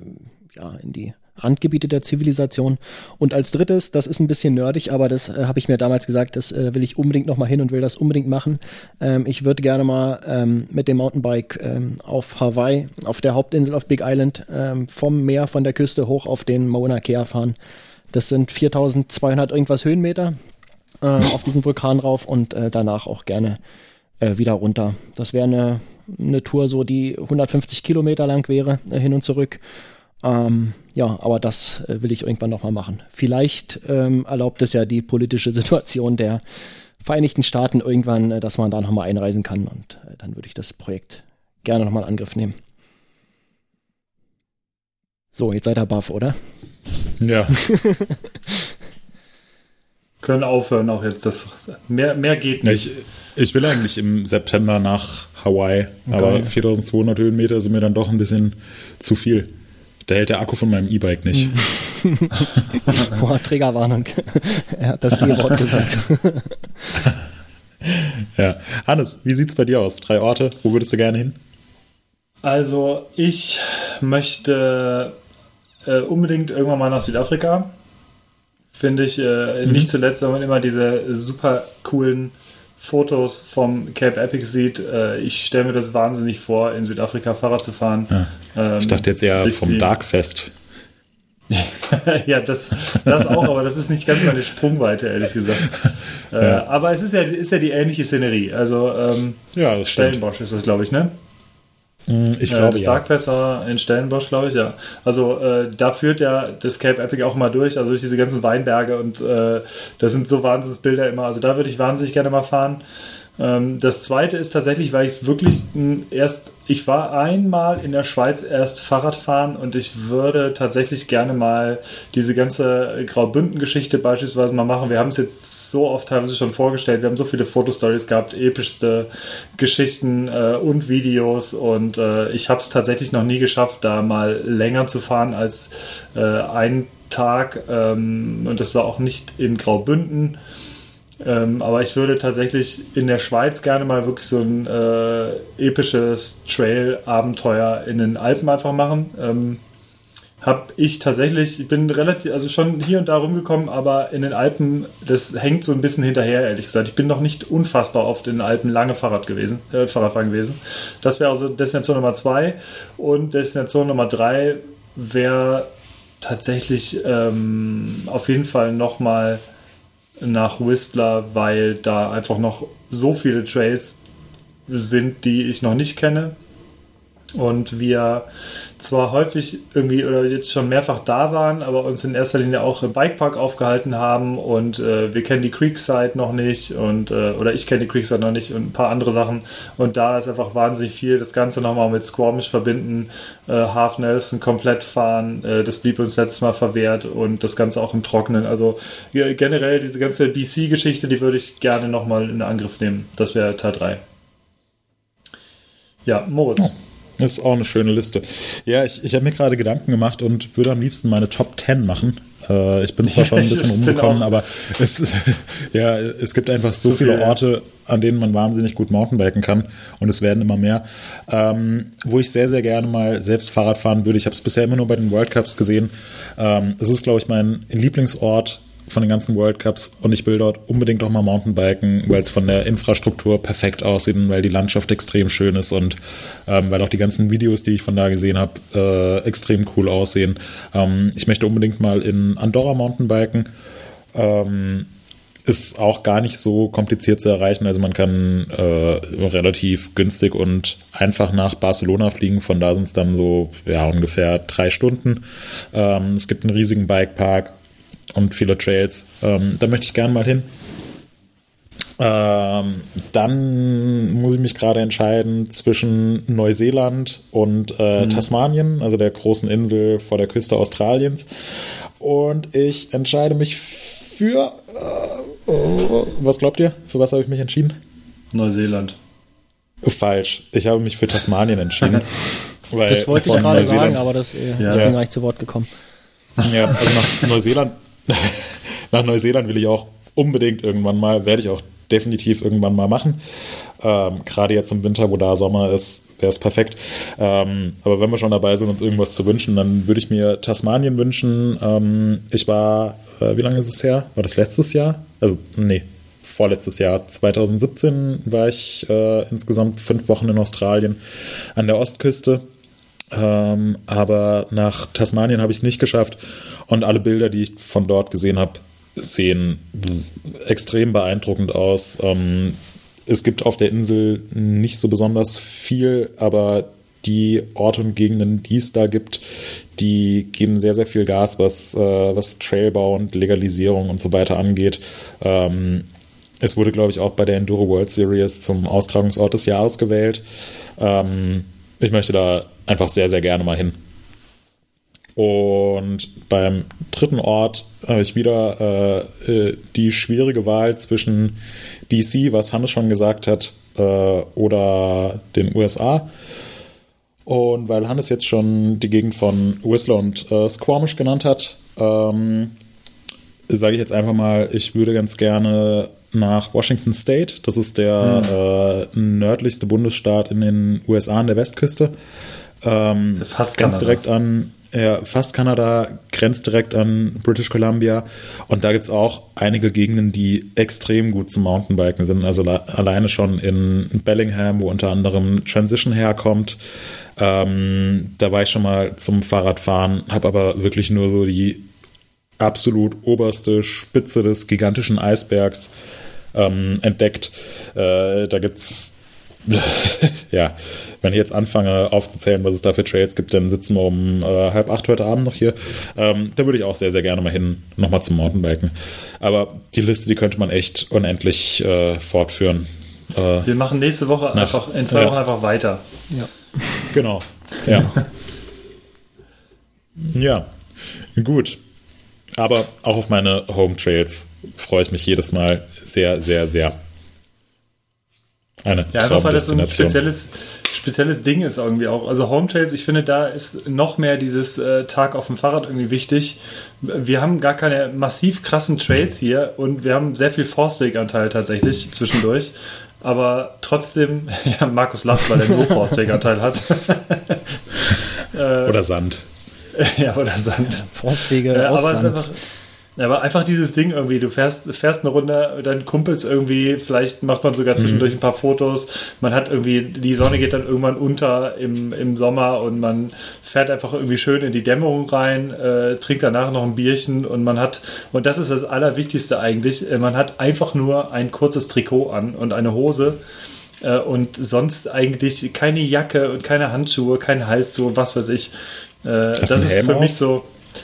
ja, in die Randgebiete der Zivilisation. Und als drittes, das ist ein bisschen nerdig, aber das äh, habe ich mir damals gesagt, das äh, will ich unbedingt noch mal hin und will das unbedingt machen. Ähm, ich würde gerne mal ähm, mit dem Mountainbike ähm, auf Hawaii, auf der Hauptinsel auf Big Island, ähm, vom Meer, von der Küste hoch auf den Mauna Kea fahren. Das sind 4200 irgendwas Höhenmeter äh, auf diesen Vulkan rauf und äh, danach auch gerne äh, wieder runter. Das wäre eine, eine Tour so, die 150 Kilometer lang wäre, äh, hin und zurück. Ähm, ja, aber das äh, will ich irgendwann nochmal machen. Vielleicht ähm, erlaubt es ja die politische Situation der Vereinigten Staaten irgendwann, äh, dass man da nochmal einreisen kann und äh, dann würde ich das Projekt gerne nochmal in Angriff nehmen. So, jetzt seid ihr baff, oder? Ja. Können aufhören auch jetzt. Das, mehr, mehr geht nicht. Ich, ich will eigentlich im September nach Hawaii, aber Geil. 4200 Höhenmeter sind mir dann doch ein bisschen zu viel. Da hält der Akku von meinem E-Bike nicht. Boah, Trägerwarnung. er hat das E-Wort gesagt. Ja. Hannes, wie sieht's bei dir aus? Drei Orte, wo würdest du gerne hin? Also, ich möchte äh, unbedingt irgendwann mal nach Südafrika. Finde ich äh, nicht zuletzt, wenn man immer diese super coolen Fotos vom Cape Epic sieht. Äh, ich stelle mir das wahnsinnig vor, in Südafrika Fahrrad zu fahren. Ähm, Ich dachte jetzt eher vom die- Darkfest. ja, das, das auch, aber das ist nicht ganz meine Sprungweite, ehrlich gesagt. Äh, Ja. Aber es ist ja, ist ja die ähnliche Szenerie. Also, ähm, Ja, das stimmt. Stellenbosch ist das, glaube ich, ne? Ich Äh, glaube, das ja. Darkfest war in Stellenbosch, glaube ich, ja. Also äh, da führt ja das Cape Epic auch mal durch, also durch diese ganzen Weinberge und äh, das sind so Wahnsinnsbilder immer. Also da würde ich wahnsinnig gerne mal fahren. Ähm, das zweite ist tatsächlich, weil ich es wirklich erst, ich war einmal in der Schweiz erst Fahrrad fahren und ich würde tatsächlich gerne mal diese ganze Graubünden-Geschichte beispielsweise mal machen. Wir haben es jetzt so oft teilweise schon vorgestellt, wir haben so viele Fotostories gehabt, epischste Geschichten äh, und Videos und äh, ich habe es tatsächlich noch nie geschafft, da mal länger zu fahren als äh, einen Tag ähm, und das war auch nicht in Graubünden. Ähm, aber ich würde tatsächlich in der Schweiz gerne mal wirklich so ein äh, episches Trail-Abenteuer in den Alpen einfach machen. Ähm, hab ich tatsächlich, ich bin relativ, also schon hier und da rumgekommen, aber in den Alpen, das hängt so ein bisschen hinterher, ehrlich gesagt. Ich bin noch nicht unfassbar oft in den Alpen lange Fahrrad gewesen, äh, Fahrradfahren gewesen. Das wäre also Destination Nummer zwei. Und Destination Nummer drei wäre tatsächlich ähm, auf jeden Fall nochmal nach Whistler, weil da einfach noch so viele Trails sind, die ich noch nicht kenne und wir zwar häufig irgendwie oder jetzt schon mehrfach da waren, aber uns in erster Linie auch im Bikepark aufgehalten haben und äh, wir kennen die Creekside noch nicht und äh, oder ich kenne die Creekside noch nicht und ein paar andere Sachen und da ist einfach wahnsinnig viel. Das Ganze nochmal mit Squamish verbinden, äh, Half Nelson komplett fahren, äh, das blieb uns letztes Mal verwehrt und das Ganze auch im Trockenen. Also generell diese ganze BC-Geschichte, die würde ich gerne nochmal in Angriff nehmen. Das wäre Teil 3. Ja, Moritz. Oh. Das ist auch eine schöne Liste. Ja, ich, ich habe mir gerade Gedanken gemacht und würde am liebsten meine Top 10 machen. Äh, ich bin zwar schon ein bisschen umgekommen, aber es, ja, es gibt einfach so, viele viel, Orte, an denen man wahnsinnig gut Mountainbiken kann und es werden immer mehr. Ähm, wo ich sehr, sehr gerne mal selbst Fahrrad fahren würde. Ich habe es bisher immer nur bei den World Cups gesehen. Ähm, es ist, glaube ich, mein Lieblingsort von den ganzen World Cups und ich will dort unbedingt auch mal Mountainbiken, weil es von der Infrastruktur perfekt aussieht und weil die Landschaft extrem schön ist und ähm, weil auch die ganzen Videos, die ich von da gesehen habe, äh, extrem cool aussehen. Ähm, ich möchte unbedingt mal in Andorra Mountainbiken. Ähm, ist auch gar nicht so kompliziert zu erreichen. Also man kann äh, relativ günstig und einfach nach Barcelona fliegen. Von da sind es dann so ja, ungefähr drei Stunden. Ähm, es gibt einen riesigen Bikepark und viele Trails. Ähm, da möchte ich gerne mal hin. Ähm, dann muss ich mich gerade entscheiden zwischen Neuseeland und äh, mhm. Tasmanien, also der großen Insel vor der Küste Australiens. Und ich entscheide mich für. Äh, was glaubt ihr? Für was habe ich mich entschieden? Neuseeland. Falsch. Ich habe mich für Tasmanien entschieden. das wollte ich gerade sagen, aber das äh, ja. ich bin gar nicht zu Wort gekommen. Ja, also nach Neuseeland nach Neuseeland will ich auch unbedingt irgendwann mal, werde ich auch definitiv irgendwann mal machen. Ähm, Gerade jetzt im Winter, wo da Sommer ist, wäre es perfekt. Ähm, aber wenn wir schon dabei sind, uns irgendwas zu wünschen, dann würde ich mir Tasmanien wünschen. Ähm, ich war, äh, wie lange ist es her? War das letztes Jahr? Also, nee, vorletztes Jahr, 2017, war ich äh, insgesamt fünf Wochen in Australien an der Ostküste. Ähm, aber nach Tasmanien habe ich es nicht geschafft. Und alle Bilder, die ich von dort gesehen habe, sehen extrem beeindruckend aus. Ähm, es gibt auf der Insel nicht so besonders viel, aber die Orte und Gegenden, die es da gibt, die geben sehr, sehr viel Gas, was, äh, was Trailbau und Legalisierung und so weiter angeht. Ähm, es wurde, glaube ich, auch bei der Enduro World Series zum Austragungsort des Jahres gewählt. Ähm, ich möchte da einfach sehr, sehr gerne mal hin. Und beim dritten Ort habe ich wieder äh, äh die schwierige Wahl zwischen BC, was Hannes schon gesagt hat, äh, oder den USA. Und weil Hannes jetzt schon die Gegend von Whistler und äh, Squamish genannt hat, ähm, sage ich jetzt einfach mal, ich würde ganz gerne nach Washington State. Das ist der hm. nördlichste Bundesstaat in den USA an der Westküste. Ähm, Fast ganz direkt an ja, fast Kanada, grenzt direkt an British Columbia. Und da gibt es auch einige Gegenden, die extrem gut zum Mountainbiken sind. Also alleine schon in Bellingham, wo unter anderem Transition herkommt. Ähm, da war ich schon mal zum Fahrradfahren, habe aber wirklich nur so die absolut oberste Spitze des gigantischen Eisbergs ähm, entdeckt. Äh, da gibt es ja, wenn ich jetzt anfange aufzuzählen, was es da für Trails gibt, dann sitzen wir um äh, halb acht heute Abend noch hier. Ähm, da würde ich auch sehr, sehr gerne mal hin, nochmal zum Mountainbiken. Aber die Liste, die könnte man echt unendlich äh, fortführen. Äh, wir machen nächste Woche nach, einfach, in zwei ja. Wochen einfach weiter. Ja. Genau. Ja. ja. Gut. Aber auch auf meine Home Trails freue ich mich jedes Mal sehr, sehr, sehr. Eine ja, einfach weil das so ein spezielles, spezielles Ding ist irgendwie auch. Also Home Trails, ich finde, da ist noch mehr dieses äh, Tag auf dem Fahrrad irgendwie wichtig. Wir haben gar keine massiv krassen Trails hier und wir haben sehr viel Forstweganteil tatsächlich zwischendurch. Aber trotzdem, ja, Markus lacht, weil er nur Forstweganteil hat. oder Sand. Ja, oder Sand. Forstwege ja, aus aber Sand. Es ist einfach, ja, aber einfach dieses Ding irgendwie, du fährst, fährst eine Runde, dein Kumpels irgendwie, vielleicht macht man sogar zwischendurch ein paar Fotos, man hat irgendwie, die Sonne geht dann irgendwann unter im, im Sommer und man fährt einfach irgendwie schön in die Dämmerung rein, äh, trinkt danach noch ein Bierchen und man hat, und das ist das Allerwichtigste eigentlich, äh, man hat einfach nur ein kurzes Trikot an und eine Hose Äh, und sonst eigentlich keine Jacke und keine Handschuhe, kein Halstuch, was weiß ich. Äh, das ist für auf? mich so.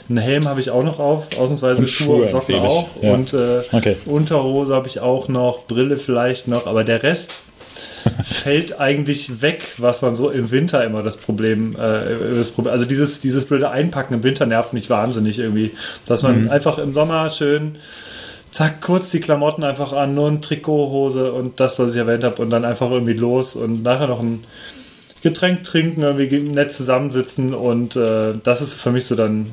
Einen Helm habe ich auch noch auf, ausnahmsweise und Schuhe und Socken auch. Ja. Und äh, okay. Unterhose habe ich auch noch, Brille vielleicht noch, aber der Rest fällt eigentlich weg, was man so im Winter immer das Problem, äh, das Problem also dieses, dieses blöde Einpacken im Winter nervt mich wahnsinnig irgendwie, dass man mhm. einfach im Sommer schön zack, kurz die Klamotten einfach an, nur ein Trikot, Hose und das, was ich erwähnt habe und dann einfach irgendwie los und nachher noch ein Getränk trinken, irgendwie nett zusammensitzen und äh, das ist für mich so dann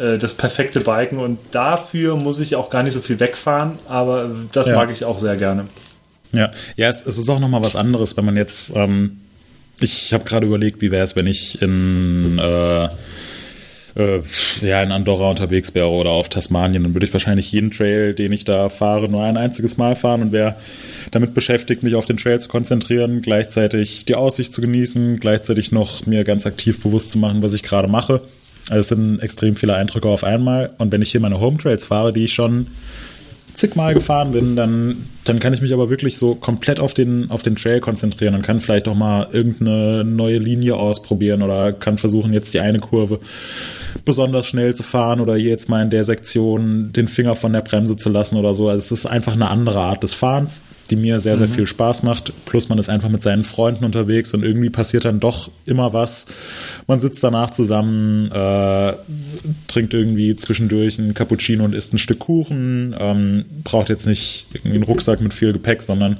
äh, das perfekte Biken und dafür muss ich auch gar nicht so viel wegfahren, aber das ja. mag ich auch sehr gerne. Ja, ja, es, es ist auch nochmal was anderes, wenn man jetzt, ähm, ich habe gerade überlegt, wie wäre es, wenn ich in, äh, äh, ja, in Andorra unterwegs wäre oder auf Tasmanien, dann würde ich wahrscheinlich jeden Trail, den ich da fahre, nur ein einziges Mal fahren und wäre damit beschäftigt, mich auf den Trail zu konzentrieren, gleichzeitig die Aussicht zu genießen, gleichzeitig noch mir ganz aktiv bewusst zu machen, was ich gerade mache. Also es sind extrem viele Eindrücke auf einmal. Und wenn ich hier meine Home Trails fahre, die ich schon zigmal gefahren bin, dann, dann kann ich mich aber wirklich so komplett auf den, auf den Trail konzentrieren und kann vielleicht auch mal irgendeine neue Linie ausprobieren oder kann versuchen, jetzt die eine Kurve besonders schnell zu fahren oder jetzt mal in der Sektion den Finger von der Bremse zu lassen oder so. Also es ist einfach eine andere Art des Fahrens, die mir sehr, sehr mhm. viel Spaß macht. Plus man ist einfach mit seinen Freunden unterwegs und irgendwie passiert dann doch immer was. Man sitzt danach zusammen, äh, trinkt irgendwie zwischendurch ein Cappuccino und isst ein Stück Kuchen, ähm, braucht jetzt nicht irgendwie einen Rucksack mit viel Gepäck, sondern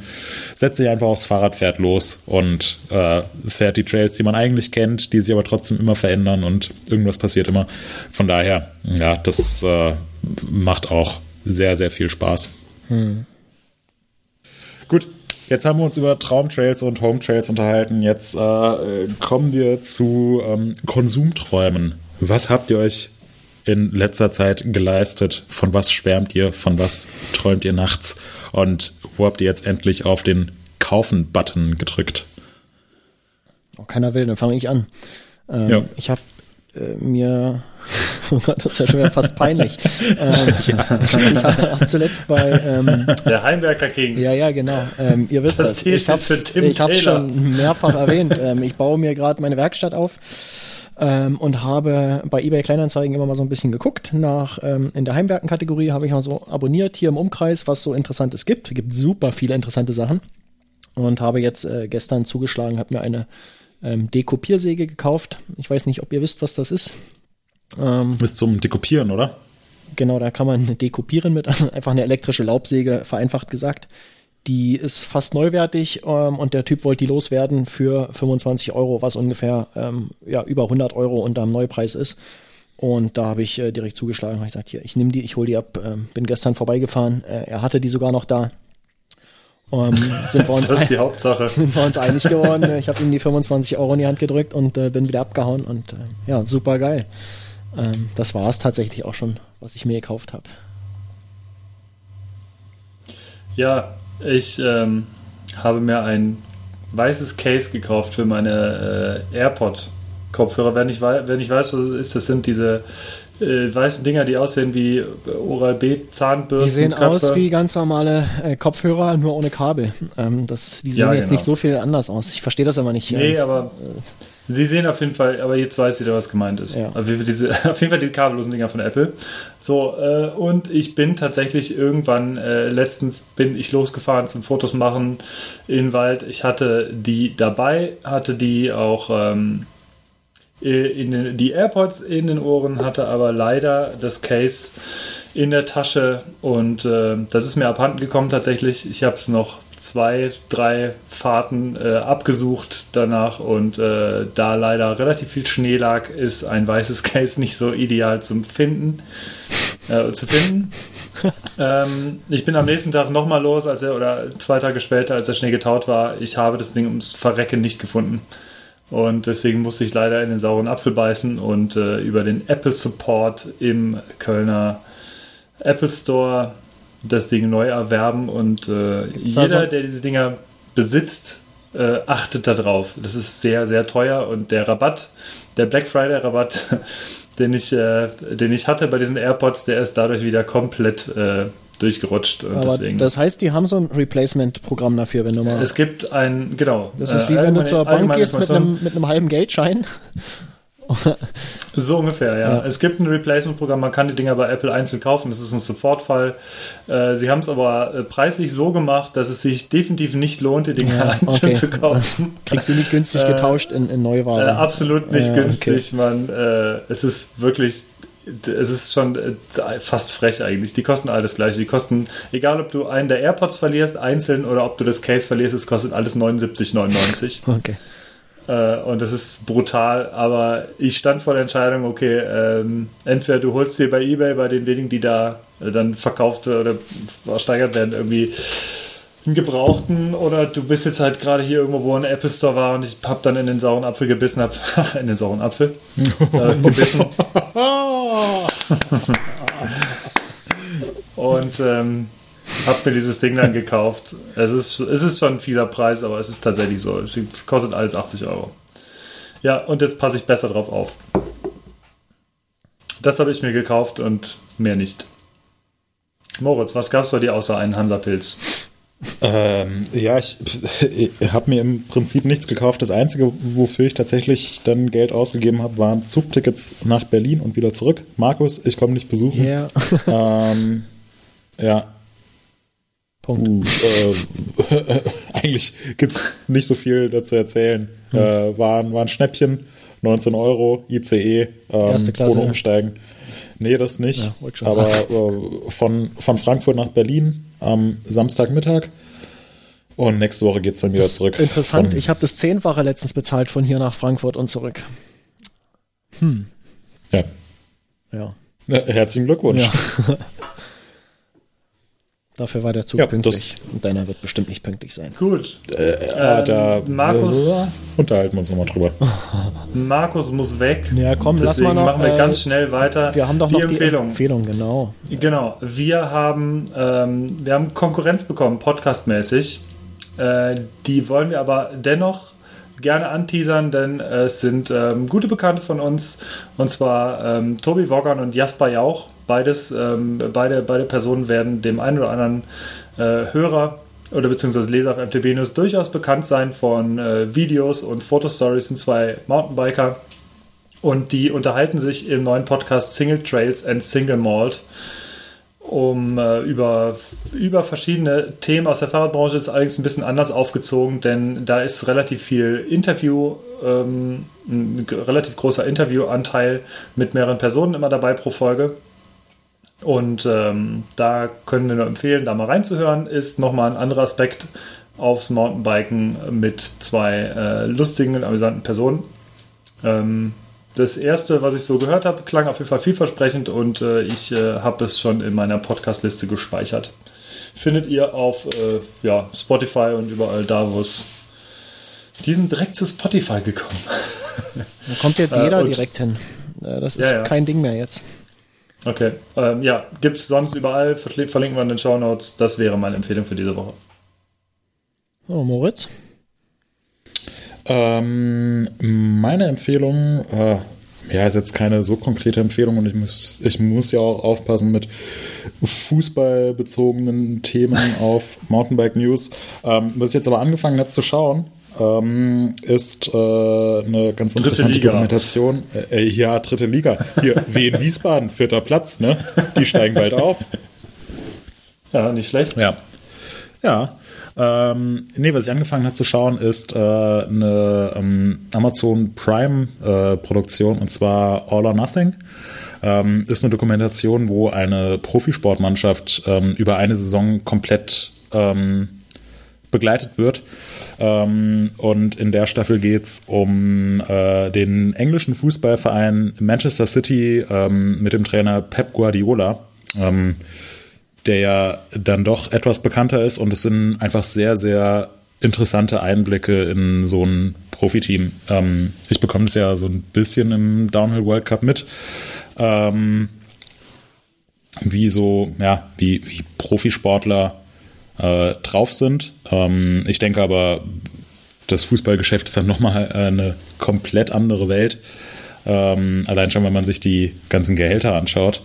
setzt sich einfach aufs Fahrrad, fährt los und äh, fährt die Trails, die man eigentlich kennt, die sich aber trotzdem immer verändern und irgendwas passiert immer. Von daher, ja, das äh, macht auch sehr, sehr viel Spaß. Hm. Gut, jetzt haben wir uns über Traumtrails und Hometrails unterhalten. Jetzt äh, kommen wir zu ähm, Konsumträumen. Was habt ihr euch in letzter Zeit geleistet? Von was schwärmt ihr? Von was träumt ihr nachts? Und wo habt ihr jetzt endlich auf den Kaufen-Button gedrückt? Oh, keiner will, dann fange ich an. Ähm, ja. Ich habe äh, mir Oh Gott, das ist ja schon wieder fast peinlich. ähm, ja. Ich habe zuletzt bei ähm, der Heimwerker King. Ja, ja, genau. Ähm, ihr wisst das. das. Ich habe es schon mehrfach erwähnt. Ähm, ich baue mir gerade meine Werkstatt auf ähm, und habe bei eBay Kleinanzeigen immer mal so ein bisschen geguckt. Nach ähm, in der Heimwerken-Kategorie habe ich mal so abonniert hier im Umkreis, was so Interessantes gibt. Es gibt super viele interessante Sachen und habe jetzt äh, gestern zugeschlagen, habe mir eine ähm, Dekopiersäge gekauft. Ich weiß nicht, ob ihr wisst, was das ist. Ähm, Bis zum Dekopieren, oder? Genau, da kann man dekopieren mit, also einfach eine elektrische Laubsäge, vereinfacht gesagt. Die ist fast neuwertig ähm, und der Typ wollte die loswerden für 25 Euro, was ungefähr ähm, ja, über 100 Euro unterm Neupreis ist. Und da habe ich äh, direkt zugeschlagen, habe ich gesagt, hier, ich nehme die, ich hole die ab. Ähm, bin gestern vorbeigefahren, äh, er hatte die sogar noch da. Um, ähm, sind wir uns das ist die Hauptsache. Sind wir uns einig geworden. Ich habe ihm die 25 Euro in die Hand gedrückt und äh, bin wieder abgehauen und äh, ja, super geil. Ähm, das war es tatsächlich auch schon, was ich mir gekauft habe. Ja, ich ähm, habe mir ein weißes Case gekauft für meine äh, AirPod-Kopfhörer. Wer nicht, wer nicht weiß, was es ist, das sind diese äh, weißen Dinger, die aussehen wie Oral-B-Zahnbürsten. Die sehen Köpfe. aus wie ganz normale äh, Kopfhörer, nur ohne Kabel. Ähm, das, die sehen ja, jetzt genau. nicht so viel anders aus. Ich verstehe das aber nicht. Nee, ähm, aber äh, sie sehen auf jeden Fall, aber jetzt weiß jeder, was gemeint ist. Ja. Auf, jeden Fall diese, auf jeden Fall die kabellosen Dinger von Apple. So, äh, und ich bin tatsächlich irgendwann, äh, letztens bin ich losgefahren zum Fotos machen in den Wald. Ich hatte die dabei, hatte die auch... Ähm, äh, in den, die AirPods in den Ohren, hatte aber leider das Case in der Tasche und äh, das ist mir abhanden gekommen tatsächlich. Ich habe es noch zwei, drei Fahrten äh, abgesucht danach und äh, da leider relativ viel Schnee lag, ist ein weißes Case nicht so ideal zum Finden, äh, zu finden. ähm, ich bin am nächsten Tag nochmal los, als er, oder zwei Tage später, als der Schnee getaut war. Ich habe das Ding ums Verrecken nicht gefunden. Und deswegen musste ich leider in den sauren Apfel beißen und äh, über den Apple Support im Kölner Apple Store das Ding neu erwerben. Und äh, jeder, so? der diese Dinger besitzt, äh, achtet darauf. Das ist sehr, sehr teuer und der Rabatt, der Black Friday Rabatt, den ich, äh, den ich hatte bei diesen AirPods, der ist dadurch wieder komplett äh, durchgerutscht. Und Aber deswegen. das heißt, die haben so ein Replacement-Programm dafür, wenn du mal. es gibt ein, genau. Das ist äh, wie wenn du zur Bank gehst mit einem, mit einem halben Geldschein. So ungefähr, ja. Ja. Es gibt ein Replacement-Programm, man kann die Dinger bei Apple einzeln kaufen, das ist ein Sofortfall. Äh, sie haben es aber äh, preislich so gemacht, dass es sich definitiv nicht lohnt, die Dinger Ja, einzeln okay. zu kaufen. Kriegst du nicht günstig Äh, getauscht in, in Äh, Neuware. absolut nicht Ja, okay. günstig, man. Äh, es ist wirklich, es ist schon äh, fast frech eigentlich. Die kosten alles gleich. Die kosten, egal ob du einen der AirPods verlierst, einzeln, oder ob du das Case verlierst, es kostet alles 79,99. Okay. Äh, und das ist brutal, aber ich stand vor der Entscheidung, okay, ähm, entweder du holst dir bei Ebay, bei den wenigen, die da äh, dann verkauft oder versteigert werden, irgendwie einen gebrauchten oder du bist jetzt halt gerade hier irgendwo, wo ein Apple Store war und ich hab dann in den sauren Apfel gebissen, hab in den sauren Apfel äh, gebissen und ähm, hab mir dieses Ding dann gekauft. Es ist, es ist schon ein fieser Preis, aber es ist tatsächlich so. Es kostet alles 80 Euro. Ja, und jetzt passe ich besser drauf auf. Das habe ich mir gekauft und mehr nicht. Moritz, was gab es bei dir außer einen Hansapilz? Ähm, ja, ich, ich habe mir im Prinzip nichts gekauft. Das Einzige, wofür ich tatsächlich dann Geld ausgegeben habe, waren Zugtickets nach Berlin und wieder zurück. Markus, ich komme dich besuchen. Yeah. Ähm, ja, Punkt. uh, äh, eigentlich gibt es nicht so viel dazu erzählen. Hm. Äh, war, war ein Schnäppchen, 19 Euro, ICE, ähm, Erste Klasse. ohne Umsteigen. Nee, das nicht. Ja, Aber äh, von, von Frankfurt nach Berlin am Samstagmittag. Und nächste Woche geht es dann wieder Das zurück. Interessant. Ich habe das Zehnfache letztens bezahlt von hier nach Frankfurt und zurück. ja. Ja. Ja, Herzlichen Glückwunsch. ja. Dafür war der Zug Ja, pünktlich. Und deiner wird bestimmt nicht pünktlich sein. Gut, Ah, da Ähm, Markus- äh, unterhalten wir uns nochmal drüber. Markus muss weg. Ja, komm, lass Deswegen mal noch, machen wir äh, ganz schnell weiter. Wir haben doch die noch Empfehlung. die Empfehlung, genau. Genau, wir haben, ähm, wir haben Konkurrenz bekommen, podcastmäßig. Äh, die wollen wir aber dennoch gerne anteasern, denn äh, es sind ähm, gute Bekannte von uns, und zwar ähm, Tobi Woggern und Jasper Jauch. Beides, ähm, beide, beide Personen werden dem einen oder anderen äh, Hörer oder beziehungsweise Leser auf MTB News durchaus bekannt sein von äh, Videos und Fotostories, sind zwei Mountainbiker. Und die unterhalten sich im neuen Podcast Single Trails and Single Malt um äh, über, über verschiedene Themen aus der Fahrradbranche ist allerdings ein bisschen anders aufgezogen, denn da ist relativ viel Interview, ähm, ein relativ großer Interviewanteil mit mehreren Personen immer dabei pro Folge. Und ähm, da können wir nur empfehlen, da mal reinzuhören, ist nochmal ein anderer Aspekt aufs Mountainbiken mit zwei äh, lustigen und amüsanten Personen. Ähm, das erste, was ich so gehört habe, klang auf jeden Fall vielversprechend und äh, ich äh, habe es schon in meiner Podcast-Liste gespeichert. Findet ihr auf äh, ja, Spotify und überall da, wo es. Die sind direkt zu Spotify gekommen. Da kommt jetzt Äh, jeder und- direkt hin. Äh, Das ist Ja, ja. kein Ding mehr jetzt. Okay, ähm, ja, gibt es sonst überall, verli- verlinken wir in den Show Notes. Das wäre meine Empfehlung für diese Woche. So, Moritz? Ähm, meine Empfehlung, äh, ja, ist jetzt keine so konkrete Empfehlung und ich muss, ich muss ja auch aufpassen mit fußballbezogenen Themen auf Mountainbike News. Ähm, was ich jetzt aber angefangen habe zu schauen, ähm, ist äh, eine ganz interessante. Dokumentation. Äh, äh, ja, dritte Liga. Hier, Wien Wiesbaden, vierter Platz, ne? Die steigen bald auf. Ja, nicht schlecht. Ja. Ja. Ähm, nee, was ich angefangen habe zu schauen, ist äh, eine ähm, Amazon Prime äh, Produktion und zwar All or Nothing. Ähm, ist eine Dokumentation, wo eine Profisportmannschaft ähm, über eine Saison komplett ähm, begleitet wird. Ähm, und in der Staffel geht es um äh, den englischen Fußballverein Manchester City ähm, mit dem Trainer Pep Guardiola. Ähm, der ja dann doch etwas bekannter ist und es sind einfach sehr, sehr interessante Einblicke in so ein Profiteam. Ähm, ich bekomme das ja so ein bisschen im Downhill World Cup mit, ähm, wie so, ja, wie, wie Profisportler äh, drauf sind. Ähm, ich denke aber, das Fußballgeschäft ist dann nochmal eine komplett andere Welt. Ähm, allein schon, wenn man sich die ganzen Gehälter anschaut.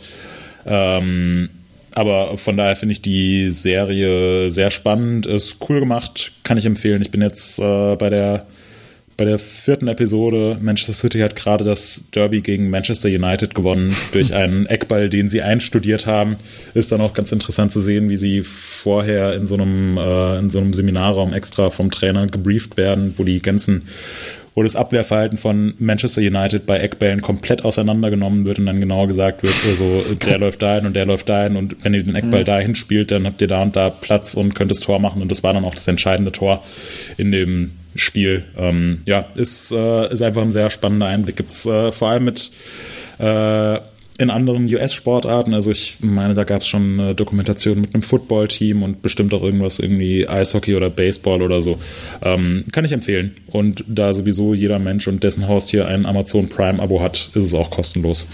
Ähm, aber von daher finde ich die Serie sehr spannend, ist cool gemacht, kann ich empfehlen. Ich bin jetzt äh, bei der bei der vierten Episode. Manchester City hat gerade das Derby gegen Manchester United gewonnen durch einen Eckball, den sie einstudiert haben. Ist dann auch ganz interessant zu sehen, wie sie vorher in so einem, äh, in so einem Seminarraum extra vom Trainer gebrieft werden, wo die ganzen wo das Abwehrverhalten von Manchester United bei Eckbällen komplett auseinandergenommen wird und dann genau gesagt wird, also der läuft dahin und der läuft dahin und wenn ihr den Eckball mhm. dahin spielt, dann habt ihr da und da Platz und könnt das Tor machen und das war dann auch das entscheidende Tor in dem Spiel. Ähm, ja, ist, äh, ist einfach ein sehr spannender Einblick. Gibt's äh, vor allem mit äh, in anderen US-Sportarten. Also ich meine, da gab es schon eine Dokumentation mit einem Football-Team und bestimmt auch irgendwas irgendwie Eishockey oder Baseball oder so. Ähm, kann ich empfehlen. Und da sowieso jeder Mensch und dessen Haustier ein Amazon Prime-Abo hat, ist es auch kostenlos.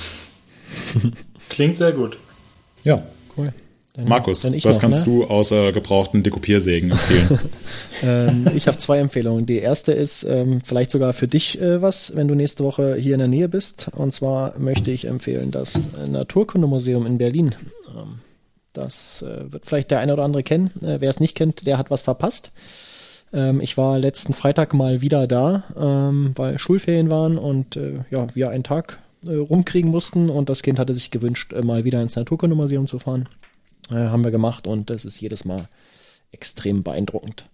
Klingt sehr gut. Ja. Cool. Dann, Markus, dann was noch, kannst ne? du außer gebrauchten Dekopiersägen empfehlen? ähm, ich habe zwei Empfehlungen. Die erste ist ähm, vielleicht sogar für dich äh, was, wenn du nächste Woche hier in der Nähe bist. Und zwar möchte ich empfehlen das Naturkundemuseum in Berlin. Ähm, das äh, wird vielleicht der eine oder andere kennen. Äh, Wer es nicht kennt, der hat was verpasst. Ähm, ich war letzten Freitag mal wieder da, ähm, weil Schulferien waren und äh, ja, wir einen Tag äh, rumkriegen mussten und das Kind hatte sich gewünscht, äh, mal wieder ins Naturkundemuseum zu fahren. Äh, haben wir gemacht und das ist jedes Mal extrem beeindruckend.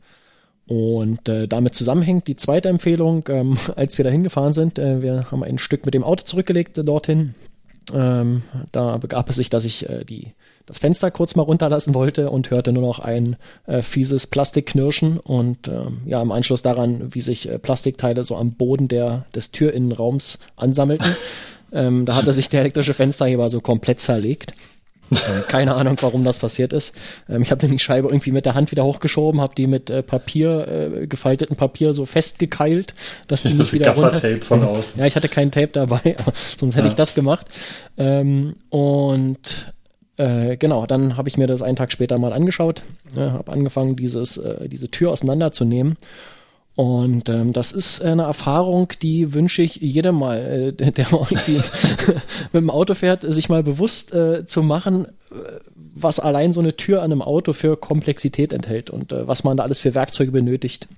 Und äh, damit zusammenhängt die zweite Empfehlung, ähm, als wir da hingefahren sind, äh, wir haben ein Stück mit dem Auto zurückgelegt äh, dorthin. Ähm, da begab es sich, dass ich äh, die, das Fenster kurz mal runterlassen wollte und hörte nur noch ein äh, fieses Plastikknirschen und äh, ja, im Anschluss daran, wie sich äh, Plastikteile so am Boden der, des Türinnenraums ansammelten. ähm, da hatte sich der elektrische Fensterheber so komplett zerlegt. Äh, keine Ahnung, warum das passiert ist. Ähm, ich habe dann die Scheibe irgendwie mit der Hand wieder hochgeschoben, habe die mit äh, Papier, äh, gefaltetem Papier so festgekeilt, dass die nicht wieder runter... Von außen. Ja, ich hatte kein Tape dabei, sonst hätte ja. ich das gemacht. Ähm, und äh, genau, dann habe ich mir das einen Tag später mal angeschaut, äh, habe angefangen, dieses, äh, diese Tür auseinanderzunehmen und ähm, das ist eine Erfahrung, die wünsche ich jedem mal, äh, der irgendwie mit dem Auto fährt, sich mal bewusst äh, zu machen, äh, was allein so eine Tür an einem Auto für Komplexität enthält und äh, was man da alles für Werkzeuge benötigt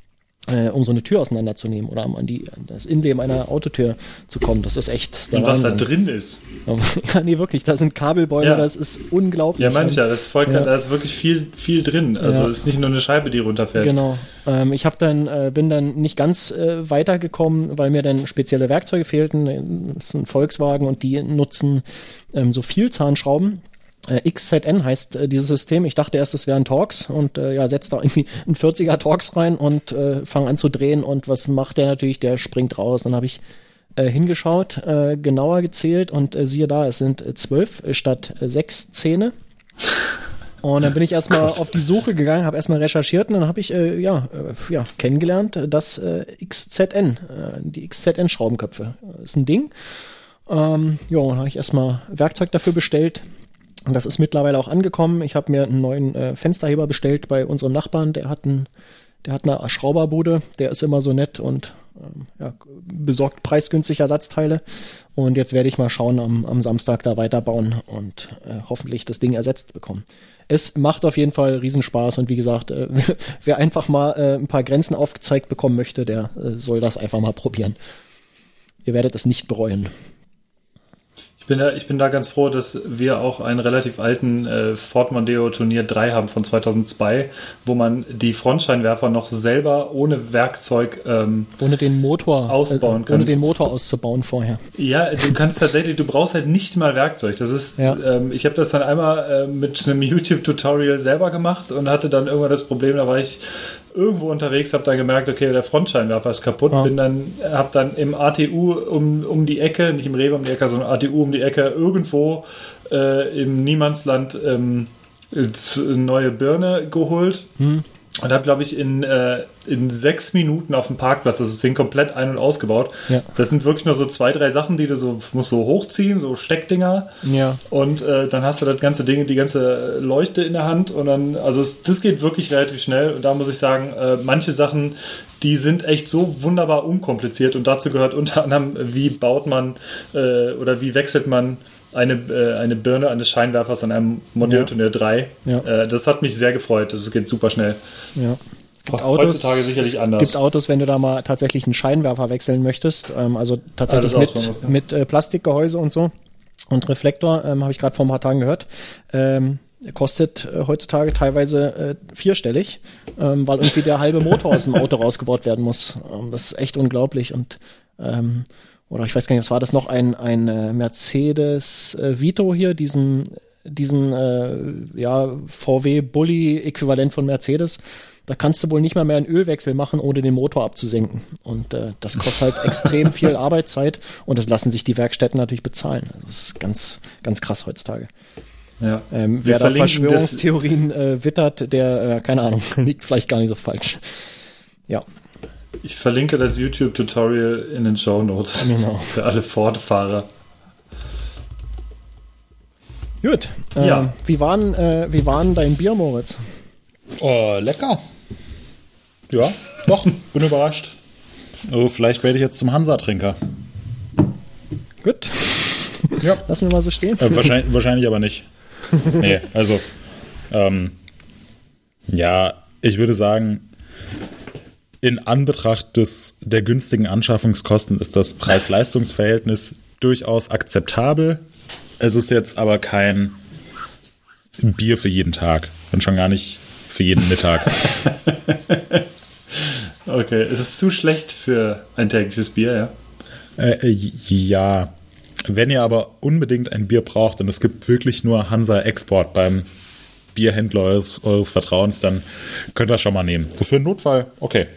äh, um so eine Tür auseinanderzunehmen oder um an, die, an das Innenleben einer Autotür zu kommen. Das ist echt Und was Wahnsinn. da drin ist. Ja, nee, wirklich, da sind Kabelbäume, ja. das ist unglaublich. Ja, mancher, das ist voll, ja. da ist wirklich viel, viel drin. Also ja. ist nicht nur eine Scheibe, die runterfällt. Genau. Ähm, ich habe dann, äh, bin dann nicht ganz äh, weitergekommen, weil mir dann spezielle Werkzeuge fehlten. Das ist ein Volkswagen und die nutzen ähm, so Vielzahnschrauben äh, XZN heißt äh, dieses System. Ich dachte erst, es wären Talks und äh, ja, setzt da irgendwie ein 40er Talks rein und äh, fange an zu drehen und was macht der natürlich? Der springt raus. Dann habe ich äh, hingeschaut, äh, genauer gezählt und äh, siehe da, es sind äh, zwölf statt äh, sechs Zähne. Und dann bin ich erstmal auf die Suche gegangen, habe erstmal recherchiert und dann habe ich äh, ja, äh, ja kennengelernt, dass äh, XZN, äh, die XZN-Schraubenköpfe, äh, ist ein Ding. Ähm, ja, dann habe ich erstmal Werkzeug dafür bestellt, und das ist mittlerweile auch angekommen. Ich habe mir einen neuen äh, Fensterheber bestellt bei unserem Nachbarn. Der hat, ein, der hat eine Schrauberbude. Der ist immer so nett und ähm, ja, besorgt preisgünstig Ersatzteile. Und jetzt werde ich mal schauen am, am Samstag da weiterbauen und äh, hoffentlich das Ding ersetzt bekommen. Es macht auf jeden Fall Riesenspaß und wie gesagt, äh, wer einfach mal äh, ein paar Grenzen aufgezeigt bekommen möchte, der äh, soll das einfach mal probieren. Ihr werdet es nicht bereuen bin da, ich bin da ganz froh, dass wir auch einen relativ alten äh, Ford Mondeo Turnier 3 haben von 2002, wo man die Frontscheinwerfer noch selber ohne Werkzeug ähm, ohne den Motor ausbauen äh, kann. Ohne den Motor auszubauen vorher. Ja, du kannst tatsächlich, du brauchst halt nicht mal Werkzeug. Das ist, ja. ähm, ich habe das dann einmal äh, mit einem YouTube-Tutorial selber gemacht und hatte dann irgendwann das Problem, da war ich irgendwo unterwegs, habe dann gemerkt, okay, der Frontscheinwerfer ist kaputt. Ja. Bin dann, habe dann im ATU um, um die Ecke, nicht im Rewe um die Ecke, sondern ATU um die Ecke, irgendwo äh, im Niemandsland ähm, eine neue Birne geholt. Hm und habe, glaube ich, in, äh, in sechs Minuten auf dem Parkplatz das Ding komplett ein- und ausgebaut. Ja. Das sind wirklich nur so zwei, drei Sachen, die du so musst so hochziehen, so Steckdinger. Ja. Und äh, dann hast du das ganze Ding, die ganze Leuchte in der Hand. Und dann, also es, das geht wirklich relativ schnell. Und da muss ich sagen, äh, manche Sachen, die sind echt so wunderbar unkompliziert. Und dazu gehört unter anderem, wie baut man äh, oder wie wechselt man eine, äh, eine Birne eines Scheinwerfers an einem Modellturnier 3. Ja. Äh, das hat mich sehr gefreut. Das geht super schnell. Ja. Es gibt Heutzutage sicherlich es anders. gibt Autos, wenn du da mal tatsächlich einen Scheinwerfer wechseln möchtest, ähm, also tatsächlich Alles mit, ausbauen, mit äh, Plastikgehäuse und so und Reflektor, ähm, habe ich gerade vor ein paar Tagen gehört. Ähm, kostet äh, heutzutage teilweise äh, vierstellig, ähm, weil irgendwie der halbe Motor aus dem Auto rausgebaut werden muss. Ähm, das ist echt unglaublich und ähm, oder ich weiß gar nicht, was war das noch ein ein äh, Mercedes äh, Vito hier, diesen diesen äh, ja VW Bully Äquivalent von Mercedes. Da kannst du wohl nicht mal mehr einen Ölwechsel machen, ohne den Motor abzusenken. Und äh, das kostet halt extrem viel Arbeitszeit und das lassen sich die Werkstätten natürlich bezahlen. Also das ist ganz, ganz krass heutzutage. Ja. Ähm, wer da Verschwörungstheorien äh, wittert, der, äh, keine Ahnung, liegt vielleicht gar nicht so falsch. Ja, Ich verlinke das YouTube-Tutorial in den Show Notes Genau. für alle Ford-Fahrer. gut. Äh, Ja. Wie waren, äh, wie waren dein Bier, Moritz? Oh, lecker. Ja, doch, bin überrascht. Also vielleicht werde ich jetzt zum Hansa-Trinker. Gut. Ja. Lassen wir mal so stehen. Äh, wahrscheinlich, wahrscheinlich aber nicht. Nee, also, ähm, ja, ich würde sagen, in Anbetracht des, der günstigen Anschaffungskosten ist das Preis-Leistungs-Verhältnis durchaus akzeptabel. Es ist jetzt aber kein Bier für jeden Tag und schon gar nicht für jeden Mittag. Okay, es ist zu schlecht für ein tägliches Bier, ja. Äh, äh, ja, wenn ihr aber unbedingt ein Bier braucht und es gibt wirklich nur Hansa Export beim Bierhändler eures, eures Vertrauens, dann könnt ihr das schon mal nehmen. So für einen Notfall, okay.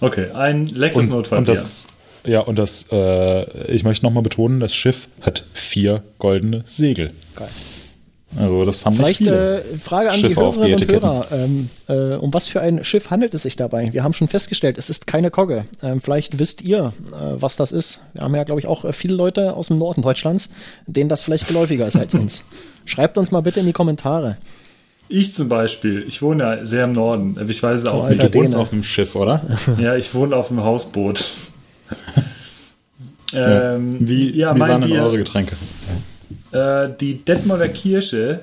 Okay, ein leckeres Und, Notfallbier. und das, ja, und das, äh, ich möchte nochmal betonen, das Schiff hat vier goldene Segel. Geil. Also das haben Vielleicht nicht viele. äh, Frage an Schiffe die Hörerinnen und Etiketten. Hörer. Ähm, äh, um was für ein Schiff handelt es sich dabei? Wir haben schon festgestellt, es ist keine Kogge. Ähm, vielleicht wisst ihr, äh, was das ist. Wir haben ja, glaube ich, auch äh, viele Leute aus dem Norden Deutschlands, denen das vielleicht geläufiger ist als uns. Schreibt uns mal bitte in die Kommentare. Ich zum Beispiel, ich wohne ja sehr im Norden, aber ich weiß es auch Alter nicht. Du wohnst Däne. auf dem Schiff, oder? Ja, ich wohne auf dem Hausboot. Ja. ähm, Wie, ja, wie mein waren denn Bier, eure Getränke? Äh, die Detmolder Kirsche,